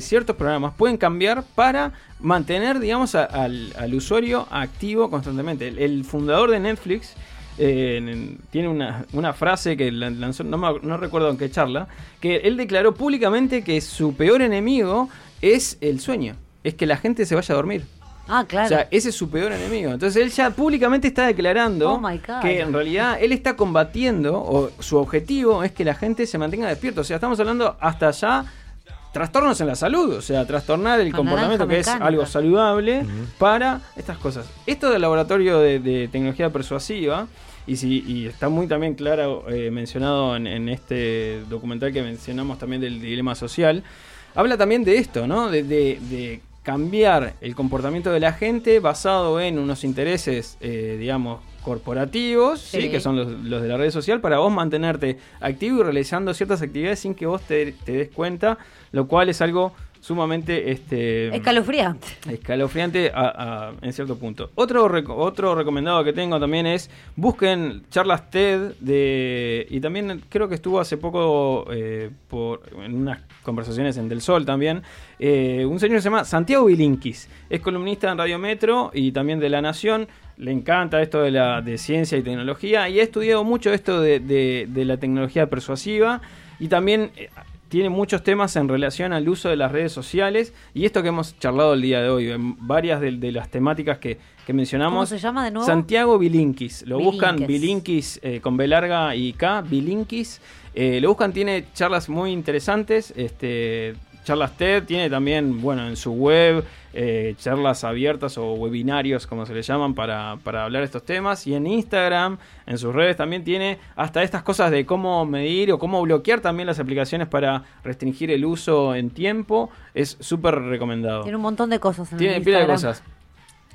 ciertos programas pueden cambiar para mantener, digamos, a- al, usuario activo constantemente. El, fundador de Netflix eh, en- tiene una, frase que lan- lanzó, no, no recuerdo en qué charla, que él declaró públicamente que su peor enemigo es el sueño, es que la gente se vaya a dormir. Ah, claro. O sea, ese es su peor enemigo. Entonces él ya públicamente está declarando Oh my God. que en realidad él está combatiendo, o su objetivo es que la gente se mantenga despierta. O sea, estamos hablando hasta ya trastornos en la salud, o sea, trastornar el La comportamiento que es algo saludable para estas cosas. Esto del laboratorio de, de tecnología persuasiva, y, si, y está muy también claro eh, mencionado en, en este documental que mencionamos también del dilema social, habla también de esto, ¿no? De, de- de cambiar el comportamiento de la gente basado en unos intereses, eh, digamos, corporativos, ¿sí? Sí. que son los, los de la red social, para vos mantenerte activo y realizando ciertas actividades sin que vos te, te des cuenta, lo cual es algo sumamente este, Escalofriante. escalofriante a- a- en cierto punto. Otro, reco- otro recomendado que tengo también es busquen charlas TED de y también creo que estuvo hace poco eh, por, en unas conversaciones en Del Sol también eh, un señor que se llama Santiago Bilinkis. Es columnista en Radio Metro y también de La Nación. Le encanta esto de la de ciencia y tecnología y ha estudiado mucho esto de, de- de la tecnología persuasiva y también eh, tiene muchos temas en relación al uso de las redes sociales y esto que hemos charlado el día de hoy, en varias de, de las temáticas que, que mencionamos. ¿Cómo se llama de nuevo? Santiago Bilinkis. Lo buscan Bilinkis. Bilinkis eh, con B larga y K, Bilinkis. Eh, lo buscan, tiene charlas muy interesantes. Este, charlas TED, tiene también, bueno, en su web, eh, charlas abiertas o webinarios, como se le llaman, para, para hablar de estos temas. Y en Instagram, en sus redes también tiene hasta estas cosas de cómo medir o cómo bloquear también las aplicaciones para restringir el uso en tiempo. Es súper recomendado. Tiene un montón de cosas en Tiene pila de cosas.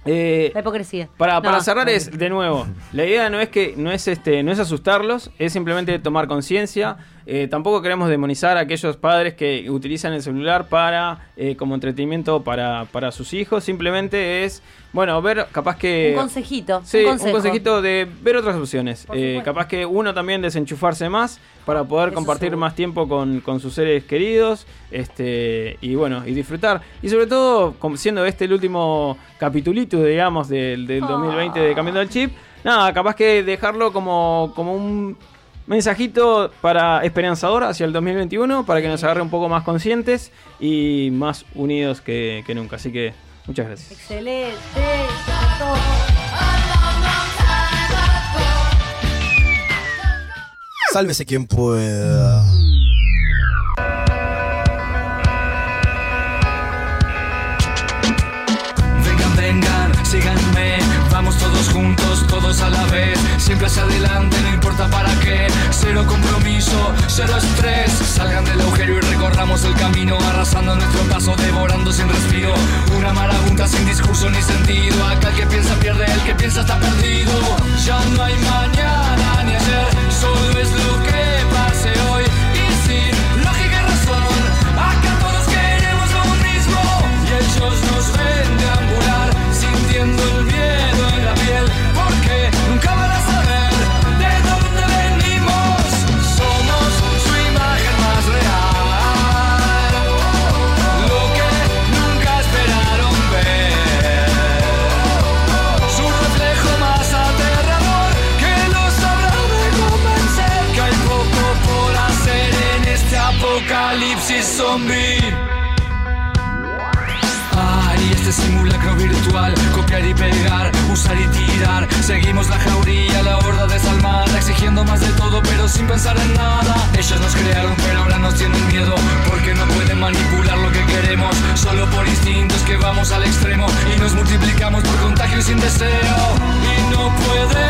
Eh, La hipocresía. para, No, para cerrar no. es, de nuevo, la idea no es que no es este, no es asustarlos, es simplemente tomar conciencia. Eh, tampoco queremos demonizar a aquellos padres que utilizan el celular para eh, como entretenimiento para, para sus hijos. Simplemente es, bueno, ver capaz que. Un consejito. Sí, un, consejito de ver otras opciones. Eh, capaz que uno también desenchufarse más para poder Eso compartir seguro. más tiempo con, con sus seres queridos este y bueno, y disfrutar. Y sobre todo, siendo este el último capitulito, digamos, del, del 2020 de Cambiando el Chip, nada, capaz que dejarlo como, como un mensajito para esperanzador hacia el 2021, para que nos agarre un poco más conscientes y más unidos que, que nunca. Así que, muchas gracias. Excelente. Sálvese quien pueda. A la vez, siempre hacia adelante, no importa para qué, cero compromiso, cero estrés, salgan del agujero y recorran cerramos el camino, arrasando nuestro paso, devorando sin respiro. Una marabunta sin discurso ni sentido. Acá el que piensa pierde, el que piensa está perdido. Ya no hay mañana ni ayer, solo es lo que pase hoy. Y sin lógica y razón, acá todos queremos lo mismo. Y ellos nos ven deambular, sintiendo el miedo sin deseo. Y no pueden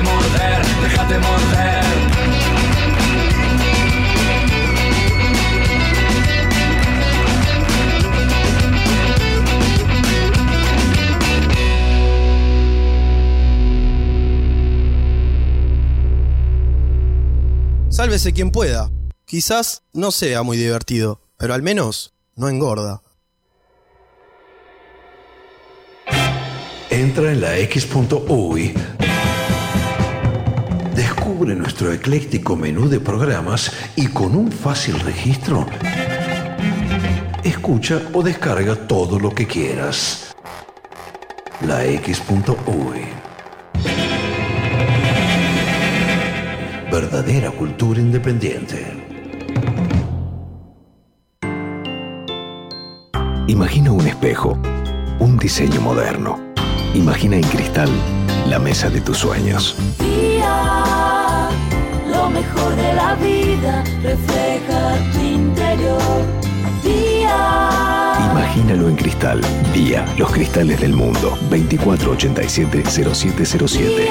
déjate morder, déjate morder. Sálvese quien pueda. Quizás no sea muy divertido, pero al menos no engorda. Entra en la X.UI. Descubre nuestro ecléctico menú de programas y con un fácil registro, escucha o descarga todo lo que quieras. La X.UI. Verdadera cultura independiente. Imagina un espejo, un diseño moderno. Imagina en cristal la mesa de tus sueños. Día, lo mejor de la vida refleja tu interior. Día, Imagínalo en cristal. Día, los cristales del mundo. 2487-0707.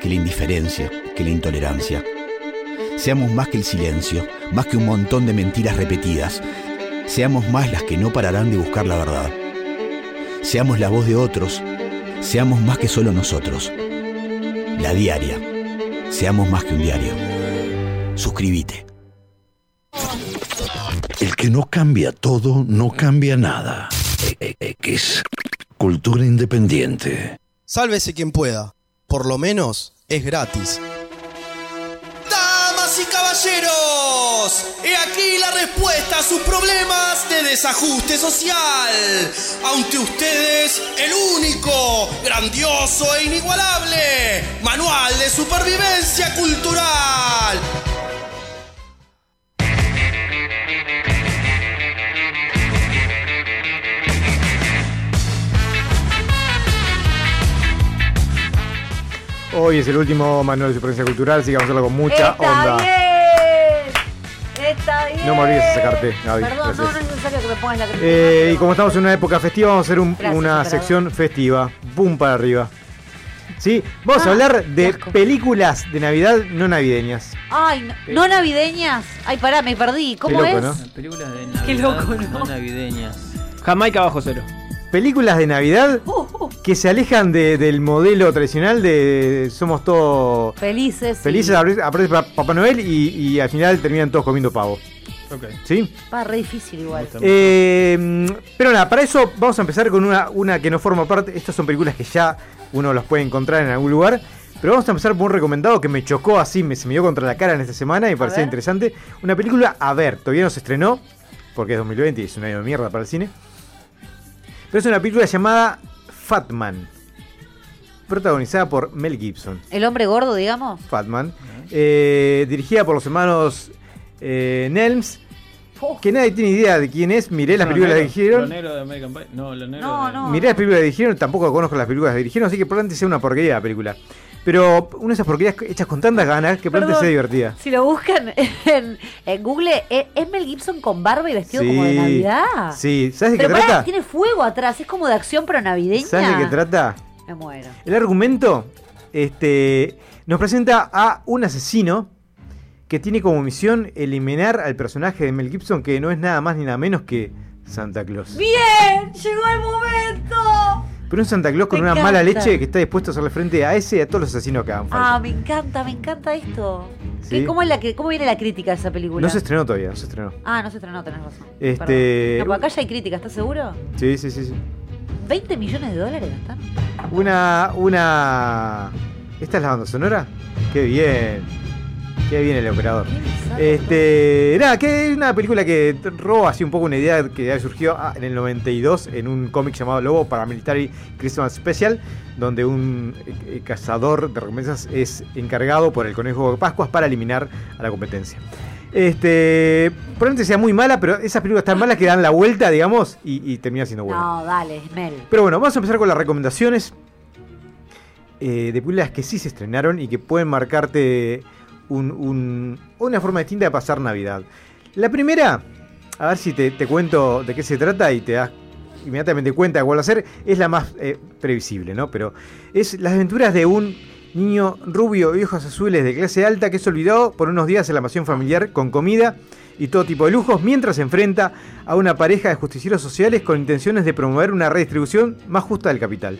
que la indiferencia, que la intolerancia. Seamos más que el silencio, más que un montón de mentiras repetidas. Seamos más las que no pararán de buscar la verdad. Seamos la voz de otros. Seamos más que solo nosotros. La diaria. Seamos más que un diario. Suscríbete. El que no cambia todo, no cambia nada. X. Cultura independiente. Sálvese quien pueda. Por lo menos es gratis. Damas y caballeros, he aquí la respuesta a sus problemas de desajuste social. Ante ustedes, el único, grandioso e inigualable manual de supervivencia cultural. Hoy es el último manual de supervivencia cultural, así que vamos a hacerlo con mucha Está onda. bien. Está bien. No me olvides de sacarte, Gaby. Perdón, no, gracias. no es necesario que me pongas la. Eh, y como estamos en una época festiva, vamos a hacer un- Gracias, una sección festiva. Boom para arriba. ¿Sí? Vamos a Ah, hablar de qué películas de Navidad no navideñas. Ay, no, no navideñas. Ay, pará, me perdí. ¿Cómo loco, es? ¿no? Películas de Qué Navidad loco, ¿no? no navideñas. Jamaica bajo cero. Películas de Navidad Uh, que se alejan de- del modelo tradicional de somos todos Felices. felices, aparece aparece Pa- Papá Noel y, y al final terminan todos comiendo pavo. ¿Sí? Va re difícil igual. Eh, pero nada, para eso vamos a empezar con una, una que no forma parte. Estas son películas que ya uno los puede encontrar en algún lugar. Pero vamos a empezar por un recomendado que me chocó así, me, se me dio contra la cara en esta semana y me parecía ver. interesante. Una película, a ver, todavía no se estrenó, porque es 2020 y es un año de mierda para el cine. Pero es una película llamada Fatman, protagonizada por Mel Gibson. El hombre gordo, digamos. Fatman, eh, dirigida por los hermanos eh, Nelms, que nadie tiene idea de quién es. Miré las No, películas que dirigieron. De American Pie. No, lo negro No, de- no. Miré las películas que dirigieron, tampoco conozco las películas que dirigieron, así que probablemente sea una porquería la película. Pero una de esas porquerías hechas con tantas ganas que Perdón. sea divertida. Si lo buscan en, en Google, ¿es es Mel Gibson con barba y vestido como de. Navidad? Sí, ¿sabes de qué pará, trata? tiene fuego atrás, es como de acción pero navideña. ¿Sabes de qué trata? Me muero. El argumento este, nos presenta a un asesino que tiene como misión eliminar al personaje de Mel Gibson, que no es nada más ni nada menos que Santa Claus. ¡Bien! ¡Llegó el momento! Pero un Santa Claus con Me una mala leche que está dispuesto a hacerle frente a ese y a todos los asesinos que hagan falta. Ah, me encanta, me encanta esto. Sí. ¿Qué- ¿Cómo, es la, ¿Cómo viene la crítica de esa película? no se estrenó todavía, no se estrenó. Ah, no se estrenó, tenés razón. Este-. No, acá ya hay crítica, ¿estás seguro? Sí, sí, sí, sí. ¿20 millones de dólares gastaron? Una. Una. ¿Esta es la banda sonora? Qué bien. Qué bien el operador. Este. Nada, que es una película que roba así un poco una idea que había surgido ah, en el 92 en un cómic llamado Lobo Paramilitary Christmas Special, donde un eh, eh, cazador de recompensas es encargado por el conejo de Pascuas para eliminar a la competencia. Este. Probablemente sea muy mala, pero esas películas tan malas que dan la vuelta, digamos, y, y termina siendo buena. No, dale, Mel. Pero bueno, vamos a empezar con las recomendaciones eh, de películas que sí se estrenaron y que pueden marcarte un- un- una forma distinta de pasar Navidad. La primera, a ver si te, te cuento de qué se trata y te das inmediatamente cuenta de cuál va a ser, es la más eh, previsible, ¿no? Pero es las aventuras de un niño rubio y ojos azules de clase alta que se olvidó por unos días en la mansión familiar con comida y todo tipo de lujos mientras se enfrenta a una pareja de justicieros sociales con intenciones de promover una redistribución más justa del capital.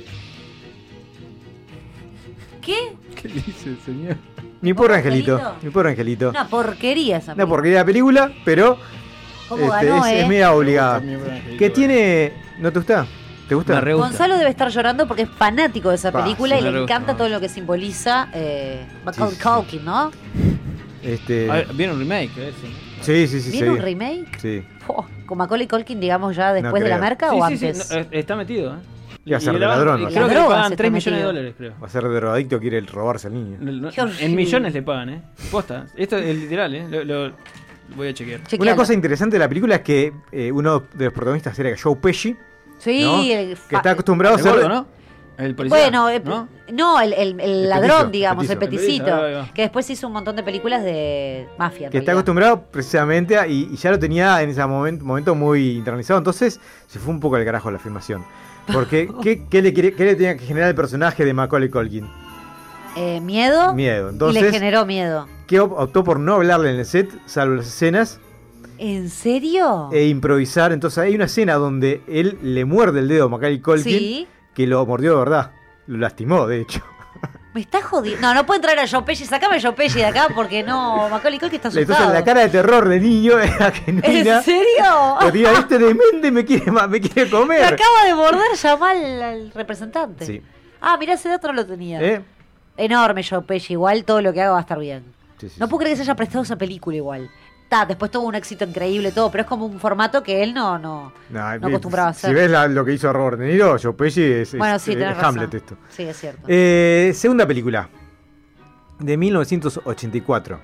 ¿Qué? ¿Qué dice el señor? Mi pobre angelito, Angelito? mi pobre angelito. Una porquería esa Una película. porquería de película, pero ¿Cómo este, ganó, es, eh? es media obligada. Que tiene. ¿No te gusta? ¿Te gusta? Me re gusta. Gonzalo debe estar llorando porque es fanático de esa Pa, película y le gusta, encanta ¿no? todo lo que simboliza eh, Macaulay Sí, sí. Culkin, ¿no? Este, A ver, viene un remake de eso. ¿no? sí, sí, sí. ¿Viene sí. un remake? Sí. Po, ¿Con Macaulay Culkin, digamos, ya No después de la Sí, o sí, sí, antes? no, eh, está metido, ¿eh? Y va a ser Y de la- ladrón. Creo que le pagan está 3 millones de dólares, creo. Va a ser de drogadicto, quiere robarse al niño. En millones le pagan, ¿eh? Posta. Esto es literal, ¿eh? Lo, lo- voy a chequear. Una cosa interesante de la película es que eh, uno de los protagonistas era Joe Pesci. Sí, ¿no? el que está acostumbrado a El ser. gordo, ¿no? El policía. Bueno, ¿no? no, el, el- el El ladrón, petizo, digamos, petizo. el peticito. Que después hizo un montón de películas de mafia. Que está acostumbrado precisamente a- y, y ya lo tenía en ese momento, momento muy internalizado. Entonces se fue un poco al carajo la filmación. Porque, ¿qué, qué le qué le tenía que generar el personaje de Macaulay Culkin? Eh, miedo. Miedo. y le Entonces, generó miedo. que op- optó por no hablarle en el set, salvo las escenas, ¿En serio? e improvisar. Entonces hay una escena donde él le muerde el dedo a Macaulay Culkin, Sí. que lo mordió de verdad. Lo lastimó, de hecho. Me está jodiendo. No, no puedo entrar a Joe Pesci. Sacame a Joe Pesci de acá porque no. Macaulay Culkin está asustado. Entonces la cara de terror de niño era genuina. ¿En serio? Diga, este demente me quiere, me quiere Me comer. acaba de morder, llama al, representante. Sí. Ah, mirá, ese dato no lo tenía. ¿Eh? Enorme Joe Pesci. Igual todo lo que haga va a estar bien. Sí, sí, no puedo creer que se haya prestado esa película igual. Ta, después tuvo un éxito increíble todo, pero es como un formato que él no, no, No, no acostumbraba a Si hacer. ves la- lo que hizo Robert De Niro, Joe Pesci es, es- bueno, sí, es tenés razón. Hamlet esto. Sí, es cierto. Eh, segunda película. De 1984.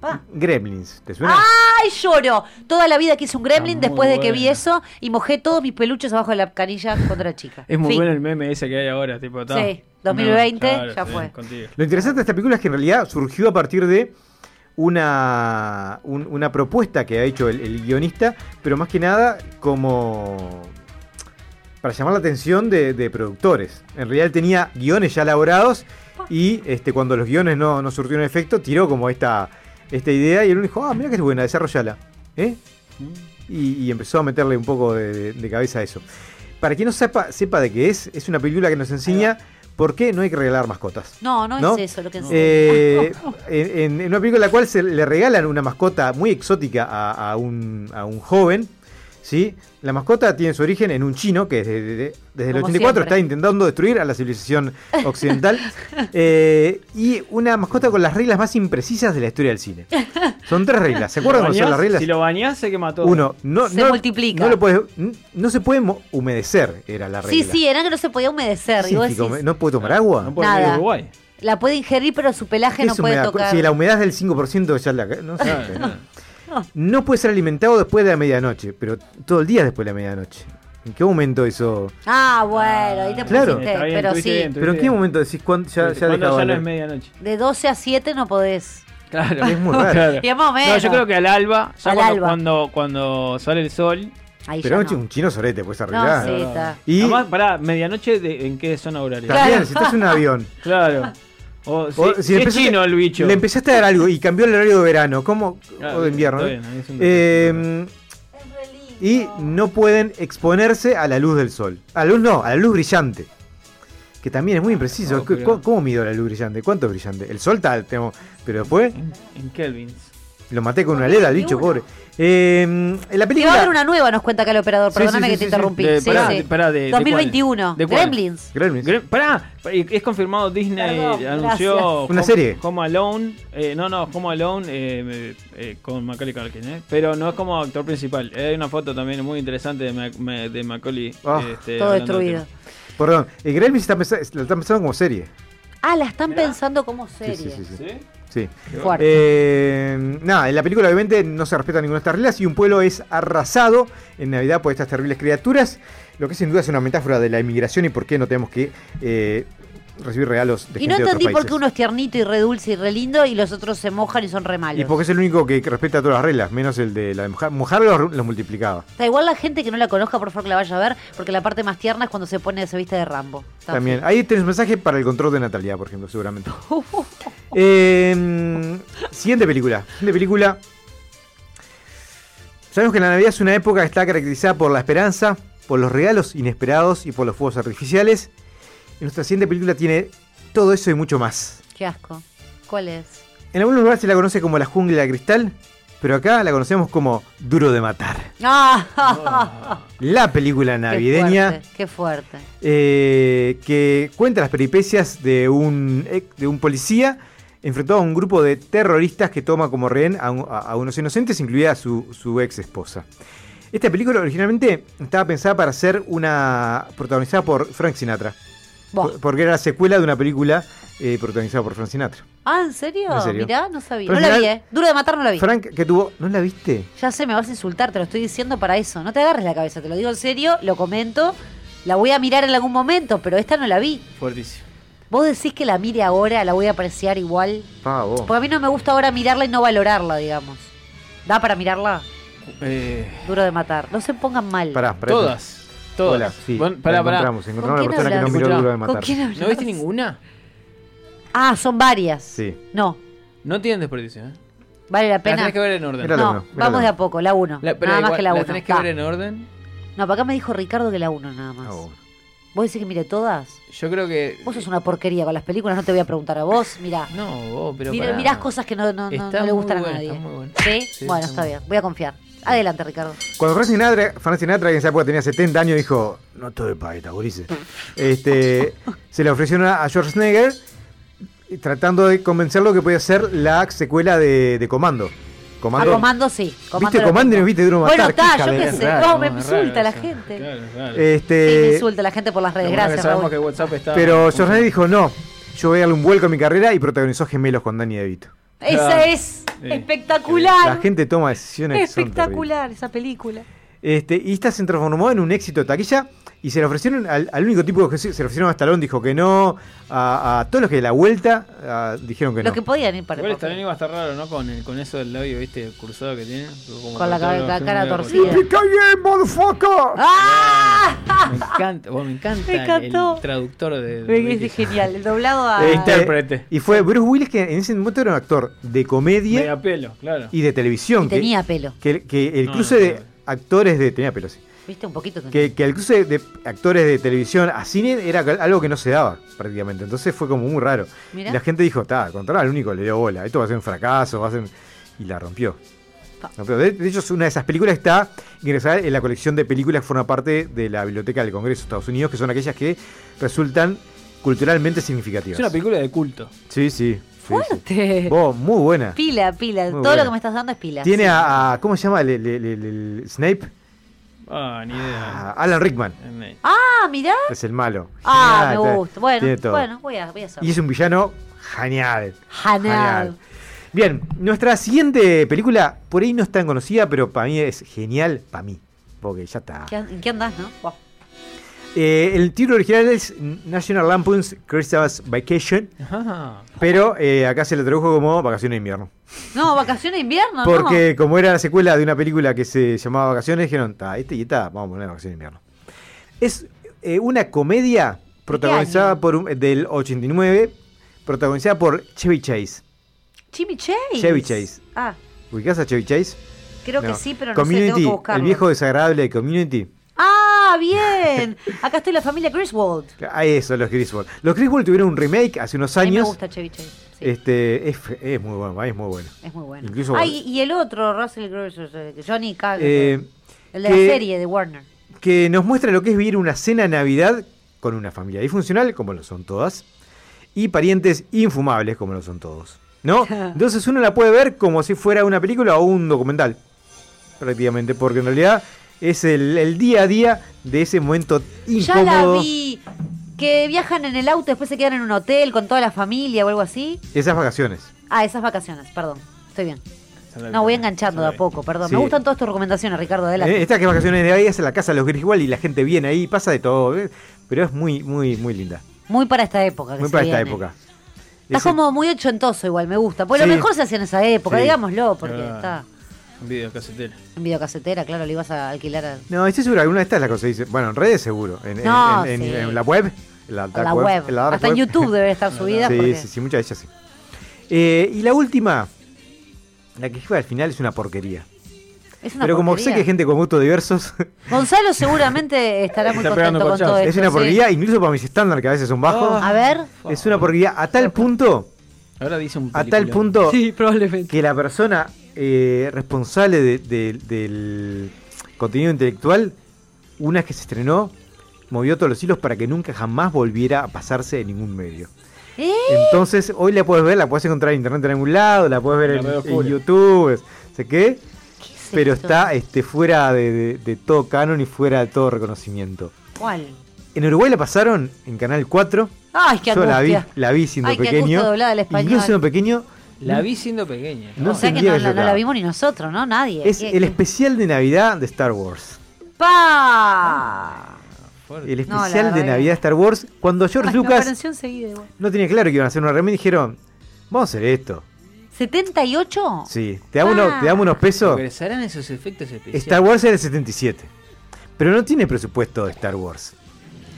Pa. Gremlins. ¿Te suena? ¡Ay, lloro! Toda la vida quise un gremlin después de que vi eso y mojé todos mis peluches abajo de la canilla cuando era chica. Es muy Fin. bueno el meme ese que hay ahora, tipo, ta. Sí, 2020 No, claro, ya sí, fue. contigo. Lo interesante de esta película es que en realidad surgió a partir de una, un- una propuesta que ha hecho el, guionista, pero más que nada como para llamar la atención de, productores. En realidad tenía guiones ya elaborados y este, cuando los guiones no, no surtieron efecto, tiró como esta, esta idea y él dijo, ah, mira que es buena, desarrollala. ¿eh? Y, empezó a meterle un poco de cabeza a eso. Para quien no sepa, sepa de qué es, es una película que nos enseña por qué no hay que regalar mascotas. No, no, ¿No? es eso lo que. Eh, en, en una película en la cual se le regalan una mascota muy exótica a, a un, a un joven, ¿sí? La mascota tiene su origen en un chino que desde, desde- desde el Como 84 siempre. está intentando destruir a la civilización occidental. Eh, y una mascota con las reglas más imprecisas de la historia del cine. Son tres reglas. ¿Se acuerdan Lo cuáles son las reglas? Si lo bañás, se quema todo. Uno, no, Se no, multiplica. No, lo puedes- n- no se puede humedecer, era la regla. Sí, sí, era que no se podía humedecer. ¿Qué y vos significa decís, hume- ¿No puede tomar agua? No puede Nada. Uruguay. la puede ingerir, pero su pelaje ¿Qué no puede humedad? tocar. Si la humedad es del 5% ya la... No sé. Claro, No puede ser alimentado después de la medianoche, pero todo el día después de la medianoche. ¿En qué momento eso...? Ah, bueno, ahí te Claro. pusiste. Bien, pero sí, bien, ¿Pero en qué momento decís cuándo ya, ya no es medianoche. de 12 a 7 no podés. Claro. Es muy raro. Claro. Y más o menos. No, yo creo que al alba, ya Al cuando, alba. Cuando, cuando sale el sol. Ahí Pero no. un chino sorete puedes No, arreglar. sí, está. Y Además, pará, medianoche, de, ¿en qué zona horaria? también, si estás en un avión, Claro. O, si, O si si es empezaste- chino el bicho. le empezaste a dar algo y cambió el horario de verano, ¿cómo? Claro, o de invierno, ¿eh? bien, Eh, y no pueden exponerse a la luz del sol. A la luz no, a la luz brillante. Que también es muy impreciso. Oh, pero- ¿Cómo, cómo mido la luz brillante? ¿Cuánto es brillante? El sol está, tengo- pero después En, en Kelvins. lo maté con una LED al bicho, pobre. Eh, en la Que va a película... haber una nueva, nos cuenta acá el operador. Sí, Perdóname sí, que sí, te sí, interrumpí. De- Sí, pará, sí. de- pará, de- de 2021. ¿De cuál? Gremlins. Gremlins. Gre- Pará, es confirmado Disney Perdón, anunció gracias. Una Home- serie. Home Alone, eh, no, no, Home Alone eh, eh, con Macaulay Culkin, eh, pero no es como actor principal. Hay una foto también muy interesante de, Mac- de Macaulay. Ah. este, Todo destruido. Perdón, Gremlins está están pensando como serie. Ah, la están pensando como serie. Sí, sí, sí. sí. ¿Sí? Sí. Fuerte. Eh, nada, en la película obviamente no se respeta ninguna de estas reglas y un pueblo es arrasado en Navidad por estas terribles criaturas, lo que sin duda es una metáfora de la inmigración y por qué no tenemos que eh, recibir regalos de Y no de entendí por qué uno es tiernito y re dulce y re lindo y los otros se mojan y son re malos. Y porque es el único que respeta todas las reglas, menos el de la de mojar. Mojar los, los multiplicaba. Da igual la gente que no la conozca, por favor que la vaya a ver, porque la parte más tierna es cuando se pone se viste de Rambo. También. Ahí tenés un mensaje para el control de Natalia, por ejemplo, seguramente. Eh, siguiente película. Siguiente película. Sabemos que la Navidad es una época que está caracterizada por la esperanza, por los regalos inesperados y por los fuegos artificiales. Y nuestra siguiente película tiene todo eso y mucho más. Qué asco. ¿Cuál es? En algunos lugares se la conoce como la jungla de cristal, pero acá la conocemos como Duro de Matar. ¡Ah! La película navideña. Qué fuerte. Qué fuerte. eh, que cuenta las peripecias de un, de un policía enfrentado a un grupo de terroristas que toma como rehén a, un- a- a unos inocentes, incluida su, su ex esposa. Esta película originalmente estaba pensada para ser una protagonizada por Frank Sinatra. Por- Porque era la secuela de una película eh, protagonizada por Frank Sinatra. Ah, ¿en serio? ¿En serio? Mirá, no sabía. No la vi, ¿eh? Duro de matar no la vi. Frank, que tuvo. ¿No la viste? Ya sé, me vas a insultar, te lo estoy diciendo para eso. No te agarres la cabeza, te lo digo en serio, lo comento. La voy a mirar en algún momento, pero esta no la vi. Fuertísimo. ¿Vos decís que la mire ahora, la voy a apreciar igual? Pa, vos. Porque a mí no me gusta ahora mirarla y no valorarla, digamos. ¿Da para mirarla? Eh, Duro de matar. No se pongan mal. Pará, pará. todas. Todas. Hola, sí. Bueno, la pará, pará. encontramos. Encontramos ¿Con una persona que quién no miró hablas? duro de ¿Con matar. quién hablas? ¿No viste ninguna? Ah, son varias. Sí. No, No tienen desperdicio, ¿eh? vale la Las pena. tenés que ver en orden. Mira la no, uno, vamos la de a poco, la 1. La- pero Nada más igual, que la las 1. tenés que ver en orden. No, para acá me dijo Ricardo que la 1 nada más. Bueno. ¿Vos decís que mire todas? Yo creo que. Vos sos una porquería con las películas, no te voy a preguntar a vos. Mirá. No, vos, pero. Mira, pará. mirás cosas que no, no, no- no le gustan a nadie. está muy buena. ¿Sí? Sí, bueno, está está muy bien. Voy a confiar. Adelante, Ricardo. Cuando Frank Sinatra, Frank Sinatra, que en esa época tenía 70 años, dijo: No estoy para esta, gurises. Este, se le ofrecieron a, George Schneger tratando de convencerlo que podía ser la secuela de, de Comando. Comando. A Comando sí. Comando ¿Viste Comando y no viste Duro Bueno, está, Qué yo qué sé. raro, No, me insulta raro la gente. Claro, claro. Este, Sí, me insulta la gente por las redes. Gracias, sabemos Raúl. que WhatsApp está. Pero George Schneger dijo: No, yo voy a darle un vuelco a mi carrera y protagonizó Gemelos con Danny DeVito. Esa es Sí. espectacular. La gente toma decisiones espectacular esa película. Este, y esta se transformó en un éxito de taquilla y se le ofrecieron al, al único tipo que se se le ofrecieron a Stallone, dijo que no, a, a todos los que de la vuelta ah, dijeron que Los no. que podían ir para Igual también iba a estar raro, ¿no? Con, el, con eso del labio, ¿viste? Cruzado que tiene. Como Con la, todo ca- lo la cara torcida. ¡Yippee-ki-yay, motherfucker! ¡Ah! Me encanta, vos, me encanta Me encantó. el traductor de. de Es Ricky. genial. El doblado a. Este, Intérprete. y fue Bruce Willis, que en ese momento era un actor de comedia Media pelo, claro. y de televisión. Y que- tenía pelo. Que, que el No, cruce no, de actores de. Tenía pelo, sí. ¿Viste? Un poquito. tenía. Que, que el cruce de actores de televisión a cine era algo que no se daba prácticamente. Entonces fue como muy raro. Mirá. Y la gente dijo, está, contra el único le dio bola. Esto va a ser un fracaso, va a ser. Y la rompió. Pa. No, pero de, de hecho, es una de esas películas que está ingresada en la colección de películas que forma parte de la Biblioteca del Congreso de Estados Unidos, que son aquellas que resultan culturalmente significativas. Es una película de culto. Sí, sí. sí, sí. Fuerte. Muy buena. Pila, pila. Muy Todo buena. lo que me estás dando es pila. Tiene Sí. a, a- ¿Cómo se llama? el- el- el- el- el Snape. Ah, ni idea. A Alan Rickman. Eh, Ah, mirá. Es el malo. Ah, Genial, me gusta. Bueno, bueno, voy a, voy a hacerlo. Y es un villano genial. Genial. Bien, nuestra siguiente película, por ahí no es tan conocida, pero para mí es genial, para mí. Porque ya está. ¿Qué an- ¿En qué andás, no? Eh, el título original es National Lampoon's Christmas Vacation, Ajá. pero eh, acá se le tradujo como Vacaciones de Invierno. No, vacaciones de invierno, Porque como era la secuela de una película que se llamaba Vacaciones, dijeron, está, este y esta, vamos a poner Vacaciones de Invierno. Es eh, una comedia protagonizada por un- del 89, protagonizada por Chevy Chase. Jimmy Chase. Chevy Chase. Ah, ¿Ubicás a Chevy Chase? creo que sí, pero no sé, Community, tengo que buscarlo. el viejo desagradable de Community. Ah, bien. Acá estoy la familia Griswold. Ah, eso, los Griswold. Los Griswold tuvieron un remake hace unos A mí me años. gusta Chevy Chase. sí, Este, es, es muy bueno, es muy bueno. es muy bueno. Incluso Ah, y, y el otro, Russell Crowe, Johnny Cage. Eh, el de que- la serie de Warner. que nos muestra lo que es vivir una cena de Navidad con una familia disfuncional, como lo son todas, y parientes infumables, como lo son todos. ¿No? Entonces uno la puede ver como si fuera una película o un documental, prácticamente, porque en realidad es el, el día a día de ese momento Ya la incómodo. vi. Que viajan en el auto, después se quedan en un hotel con toda la familia o algo así. Esas vacaciones. Ah, esas vacaciones, perdón. Estoy bien. No, voy enganchando de a poco, perdón. Sí. Me gustan todas tus recomendaciones, Ricardo, adelante. Eh, Esta que es vacaciones de Navidad es en la casa de los Griswold y la gente viene ahí, pasa de todo, ¿eh? pero es muy, muy, muy linda. Muy para esta época. que Muy se para esta época. Está Ese- como muy ochentoso igual, me gusta. Pues lo Sí. mejor se hacía en esa época, Sí. digámoslo, porque Ah. está Un video casetero. en videocasetera, claro, le ibas a alquilar a... No, estoy seguro, alguna de estas las conseguís. Bueno, en redes seguro. En, en- No, en, en- sí. en la web. En la, web. en la Hasta en. YouTube debe estar subida. Sí, porque... sí, sí, muchas de ellas sí. Eh, y la última, la que fue al final es una porquería. Es una Pero como sé que hay gente con gustos diversos, Gonzalo seguramente estará muy Está contento con todo corchazo. es esto. una sí. porquería, incluso para mis estándares que a veces son bajos. A ver. Es una porquería a tal punto, Ahora dice un a tal punto Sí, probablemente. que la persona eh, responsable de- de- del contenido intelectual, una vez que se estrenó, movió todos los hilos para que nunca jamás volviera a pasarse en ningún medio. ¿Eh? Entonces, hoy la puedes ver, la puedes encontrar en internet en algún lado, la puedes ver La en, en. YouTube, ¿sé qué? Pero está este, fuera de, de- de todo canon y fuera de todo reconocimiento. ¿Cuál? En Uruguay la pasaron en Canal 4. Ay, qué Yo la vi, la vi siendo Ay, qué pequeño. siendo pequeño. La vi siendo pequeña. No o sea que no, que la- no vimos ni nosotros, ¿no? Nadie. Es ¿Qué- el qué? especial de Navidad de Star Wars. ¡Pa! El No, especial de Navidad de Star Wars. Cuando George Ay, Lucas no tenía claro que iban a hacer una remake, dijeron: Vamos a hacer esto. ¿78? Sí, te damos, unos, te damos unos pesos. Regresarán esos efectos especiales. Star Wars era el 77. Pero no tiene presupuesto de Star Wars.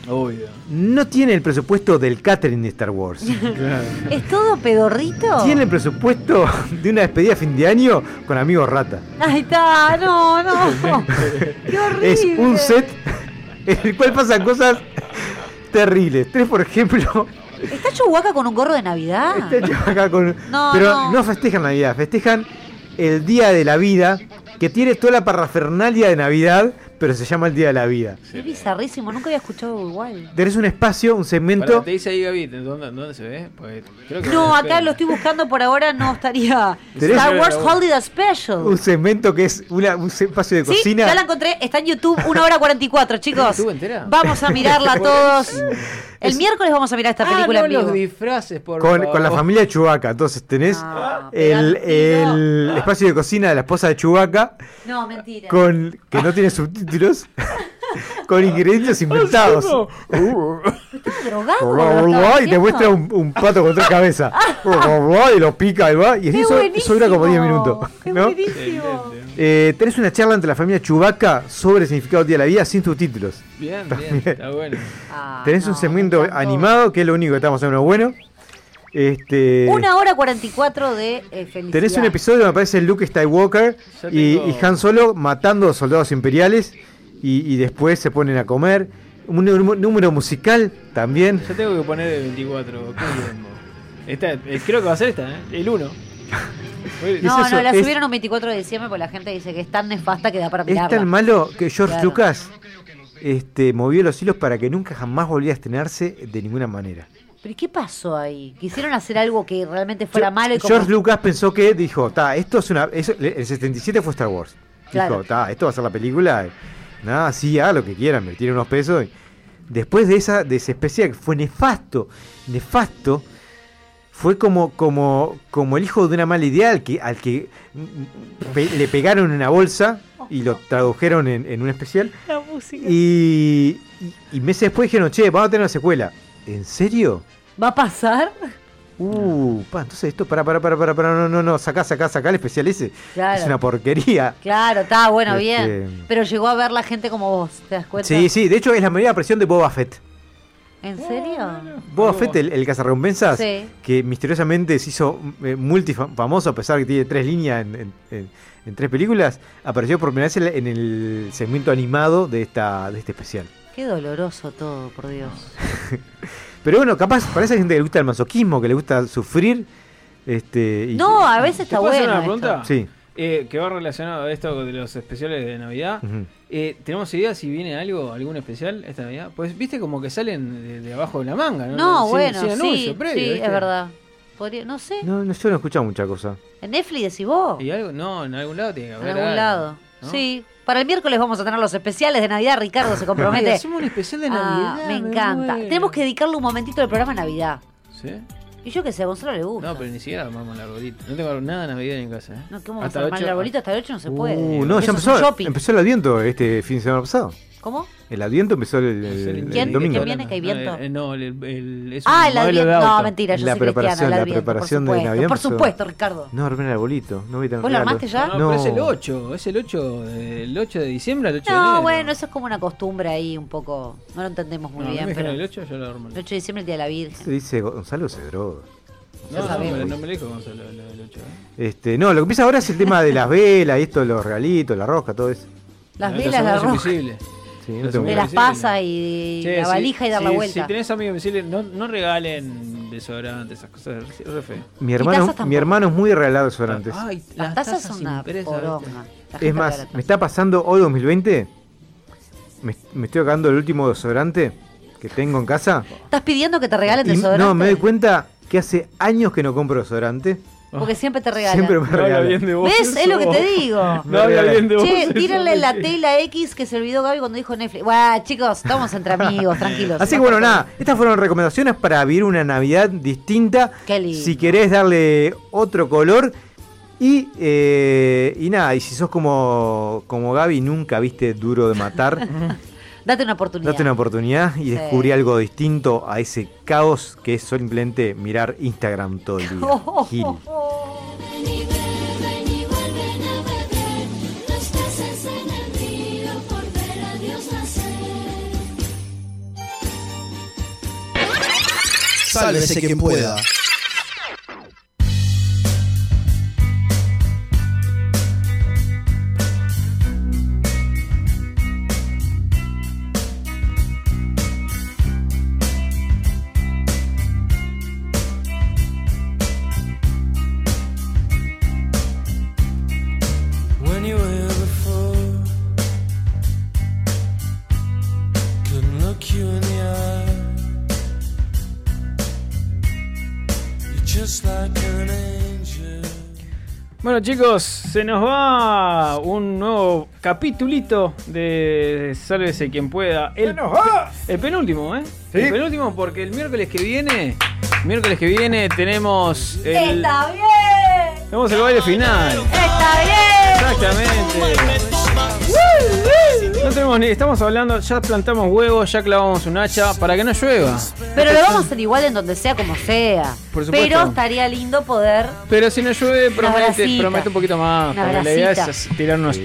Obvio. No tiene el presupuesto del catering de Star Wars. ¿Es todo pedorrito? Tiene el presupuesto de una despedida a fin de año con amigos rata. Ahí está, no, no. Qué horrible. Es un set en el cual pasan cosas terribles. Tres, por ejemplo, ¿Está Chewbacca con un gorro de Navidad? está Chewbacca con- No, pero no. no. festejan Navidad, festejan el Día de la Vida, que tiene toda la parrafernalia de Navidad, pero se llama el Día de la Vida. Qué bizarrísimo, nunca había escuchado igual. Tenés un espacio, un segmento. Pará, te dice ahí Gaby, ¿dónde, dónde se ve? Pues, creo que No, acá lo estoy buscando por ahora, no estaría. ¿Tenés- Star Wars Holiday Special. Un segmento que es una- un espacio de Sí, cocina. ya la encontré, está en YouTube, 1 hora 44, chicos. YouTube entera? Vamos a mirarla todos. El miércoles vamos a mirar esta película ah, no, en vivo. los disfraces, por con, favor. con la familia de Chewbacca. Entonces tenés el, el espacio de cocina de la esposa de Chewbacca No, mentira. con que no tiene subtítulos, con ingredientes inventados. ¿Estás drogado? ¿Lo estás y te muestra un, un pato con tres cabezas. y lo pica y va. Y ¡Qué eso, eso dura como 10 buenísimo! minutos. ¡Qué ¿no? buenísimo! Eh, tenés una charla entre la familia Chewbacca sobre el significado del día de la vida sin subtítulos. Bien, También. bien, está bueno. Ah, Tenés un segmento animado, que es lo único que estamos haciendo bueno. Este, Una hora 44 de eh, felicidad. Tenés un episodio donde aparece Luke Skywalker y, tengo- y Han Solo matando soldados imperiales y, y después se ponen a comer. Un número, número musical también. Yo tengo que poner el 24. ¿Qué tiempo? Esta, eh, creo que va a ser esta, ¿eh? El 1. No, no, la es- subieron un 24 de diciembre porque la gente dice que es tan nefasta que da para Es mirarla. tan malo que George Claro. Lucas este, movió los hilos para que nunca jamás volviera a estrenarse de ninguna manera. ¿Pero ¿y qué pasó ahí? ¿Quisieron hacer algo que realmente fuera malo y como... George Lucas pensó que dijo, ta, esto es una. eso- el 77 fue Star Wars. Claro. Dijo, ta, esto va a ser la película. Nada, sí, haga lo que quieran, me tiren unos pesos. y- Después de esa, de ese especial que fue nefasto, nefasto, fue como, como, como el hijo de una mala idea al que, al que mm, pe- le pegaron una bolsa y lo tradujeron en, en un especial. La música. Y, y- y meses después dijeron, che, vamos a tener una secuela. ¿En serio? ¿Va a pasar? Uh, pa, entonces esto, para, para, para, para, para, no, no, no, sacá, sacá, sacá el especial ese. Claro. Es una porquería. Claro, está bueno, Este- bien. Pero llegó a ver la gente como vos, ¿te das cuenta? Sí, sí, de hecho es la de presión de Boba Fett. ¿En serio? Boba Fett, el, el cazarrecompensas, Sí. que misteriosamente se hizo eh, multifamoso a pesar de que tiene tres líneas en, en- en- en tres películas, apareció por primera vez en, en el segmento animado de, esta, de este especial. Qué doloroso todo, por Dios. Pero bueno, capaz para esa gente que le gusta el masoquismo, que le gusta sufrir. Este, y- No, a veces ¿Te está puedo hacer bueno. una esto. pregunta? Sí. Eh, que va relacionado a esto de los especiales de Navidad. Eh, ¿Tenemos idea si viene algo, algún especial esta Navidad? Pues viste como que salen de, de abajo de la manga, ¿no? No, Sin- bueno, sin anuncio sí, previo, sí, ¿viste? es verdad. Podría, no sé. No, no, yo no he escuchado mucha cosa. ¿En Netflix decís vos? ¿Y algo? No, en algún lado tiene que En haber. algún algo, lado. ¿no? Sí. Para el miércoles vamos a tener los especiales de Navidad. Ricardo se compromete. hacemos un especial de Ah, Navidad. me encanta. muero. Tenemos que dedicarle un momentito al programa Navidad. ¿Sí? Y yo que sé, a Gonzalo le gusta. No, pero ni siquiera armamos el arbolito. No tengo nada de Navidad en casa, ¿eh? No, ¿cómo vamos Hasta a armar ocho- el arbolito? Hasta el 8 no se puede. Uh, no, ya empezó, shopping. empezó el Adviento este fin de semana pasado. ¿Cómo? El Adviento empezó el, el- el- el ¿Quién? domingo. ¿Quién viene? ¿Que hay viento? Eh, eh, no, el, el- es Ah, un el Adviento. de auto. No, mentira, yo La soy preparación- la preparación por de supuesto. Navidad Por supuesto, Ricardo. No, armé el arbolito. No voy a tener ¿Vos lo armaste ya? No, pero es el 8, es el 8, de- el 8 de diciembre al 8 de No, enero. bueno, eso es como una costumbre ahí un poco. No lo entendemos muy No, bien. Pero el 8, yo lo armo. el 8 de diciembre, el día de la Virgen. Se dice Gonzalo se droga. No, Ya no, me- no me dijo Gonzalo, el, el 8. ¿eh? Este, no, lo que empieza ahora es el tema de las velas y esto, los regalitos, la rosca, todo eso. Las velas, la invisibles. Sí, no De las pasas y Che, la si- valija y dar la si- vuelta. Si tenés amigos invisibles, no, no regalen desodorante, esas cosas. Es re feo. Mi hermano, mi hermano es muy regalado de sorantes. Ay, Las tazas son una poronga. Es más, me está pasando hoy 2020. Me, me estoy acabando el último desodorante que tengo en casa. ¿Estás pidiendo que te regalen Y desodorante? no, me doy cuenta que hace años que no compro desodorante. Porque siempre te regalan. Siempre me No regalan. bien de vos. ¿Ves? Es lo que te digo. No habla bien de vos. Che, tírenle la T y la X que se olvidó Gaby cuando dijo Netflix. Buah, chicos, estamos entre amigos, tranquilos. Así que bueno, nada, estas fueron recomendaciones para vivir una Navidad distinta. Qué lindo. Si querés darle otro color. Y, eh, y nada, y si sos como, como Gaby, nunca viste Duro de Matar, Date una oportunidad. date una oportunidad y Sí. descubrí algo distinto a ese caos que es simplemente mirar Instagram todo el día. Gil. Nacer. Sálvese quien pueda. Bueno chicos, se nos va un nuevo capitulito de Sálvese quien pueda. El, el penúltimo, ¿eh? El penúltimo porque el miércoles que viene, miércoles que viene tenemos el, Está bien. tenemos el baile final. Está bien. Exactamente. No tenemos ni, estamos hablando, ya plantamos huevos, ya clavamos un hacha para que no llueva. Pero lo vamos a hacer igual en donde sea como sea. Por supuesto. Pero estaría lindo poder. Pero si no llueve, promete, un poquito más. Una porque la idea es tirar unos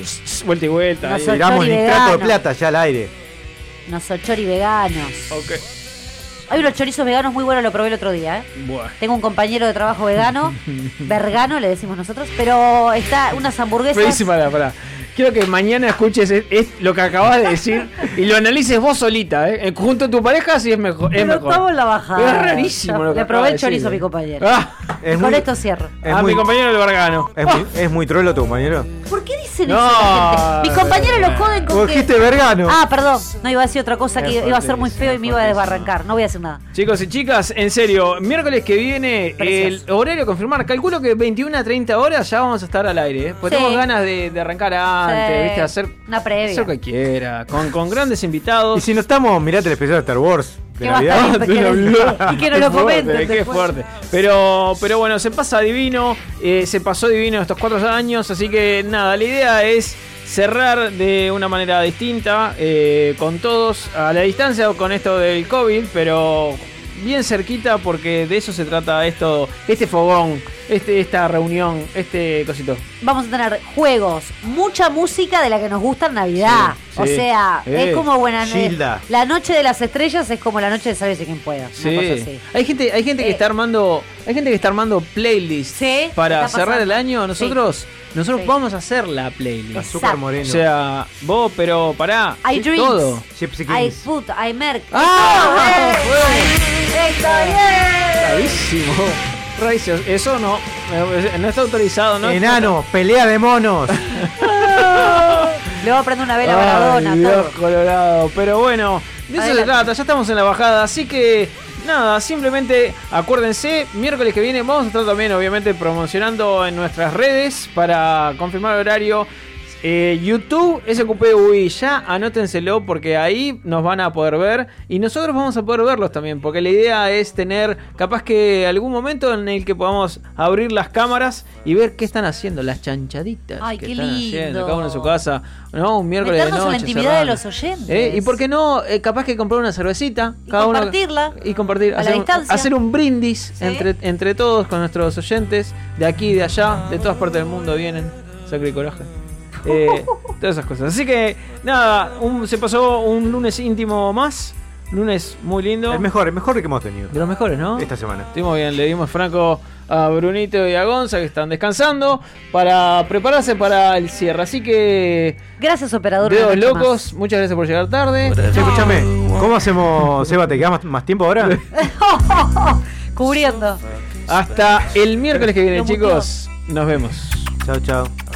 vuelta y vuelta. Ahí. Tiramos Tiramos Chori nitrato de plata ya al aire. Unos ochori veganos. Ok. Hay unos chorizos veganos muy buenos, lo probé el otro día. ¿eh? Buah. Tengo un compañero de trabajo vegano, vergano le decimos nosotros, pero está unas hamburguesas. Feísima, pará, pará. Quiero que mañana escuches es, es lo que acabas de decir y lo analices vos solita, ¿eh? Junto a tu pareja sí es mejor. Es Pero mejor. estamos en la bajada. Pero es rarísimo lo que Le probé el chorizo a decir. mi compañero. Ah, es con esto cierro. Es a muy, mi compañero el Vergano. es muy, es muy trolo tu compañero. ¿Por qué dicen No, eso la gente? Mis compañeros lo joden con Vos que... dijiste vergano. Ah, perdón. No iba a decir otra cosa que Es iba a ser muy feo y me iba a desbarrancar. No voy a decir nada. Chicos y chicas, en serio, miércoles que viene, Precioso. el horario a confirmar. Calculo que 21 a 30 horas ya vamos a estar al aire, ¿eh? Porque Sí. tenemos ganas de, de arrancar antes, Sí. ¿viste? Hacer, Una previa. hacer cualquiera, con, con grandes invitados. Y si no estamos, mirate el especial de Star Wars de Que estar Navidad. y que no Qué lo comenten Qué fuerte. Pero, pero bueno, se pasa divino, eh, se pasó divino estos cuatro años, así que nada, la idea es cerrar de una manera distinta, eh, con todos a la distancia o con esto del COVID, pero bien cerquita porque de eso se trata esto, este fogón, este, esta reunión, este cosito. Vamos a tener juegos, mucha música de la que nos gusta en Navidad. Sí, o sí. sea, Eh, es como buena Gilda. La noche de las estrellas es como la noche de Sálvese quien pueda. Una cosa Sí. así. Hay gente, hay gente que Eh. está armando, hay gente que está armando playlists Sí, para cerrar el año. Nosotros, nosotros Sí. vamos a hacer la playlist. Azúcar moreno. O sea, vos, pero pará, Hay drinks. todo. Hay food, hay merc. ¡Ah! ¡Está bien! Bravísimo. Raíces, eso no, eh, no está autorizado, ¿no? Enano, pelea de monos. Le voy a prender una vela a Ay, Maradona. Dios todo. colorado. Pero bueno, de eso se trata, ya estamos en la bajada, así que nada, simplemente acuérdense, miércoles que viene vamos a estar también obviamente promocionando en nuestras redes para confirmar el horario. Eh, YouTube, SQPUI, ya anótenselo porque ahí nos van a poder ver y nosotros vamos a poder verlos también porque la idea es tener capaz que algún momento en el que podamos abrir las cámaras y ver qué están haciendo las chanchaditas Ay, que qué están lindo. haciendo cada uno en su casa, ¿no? Un miércoles de Meternos en la noche, intimidad de los oyentes. ¿Eh? Y por qué no, eh, capaz que comprar una cervecita, Y cada uno compartirla. y compartir, a la hacer, un, distancia. hacer un brindis Sí. entre, entre todos con nuestros oyentes de aquí y de allá, de todas partes del mundo vienen, sacre y coraje. Eh, todas esas cosas. Así que nada, un- se pasó un lunes íntimo más, lunes muy lindo, El mejor, el mejor que hemos tenido de los mejores, ¿no? esta semana. Estuvimos bien, le dimos franco a Brunito y a Gonza que están descansando para prepararse para el cierre. Así que Gracias, operador. Dedos locos, muchas gracias por llegar tarde. Che, escúchame, ¿cómo hacemos, Seba? ¿Te queda más, más tiempo ahora? Cubriendo. Hasta el miércoles que viene, chicos. Nos vemos. chao, chao.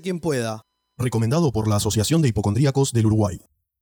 Quien pueda. Recomendado por la Asociación de Hipocondríacos del Uruguay.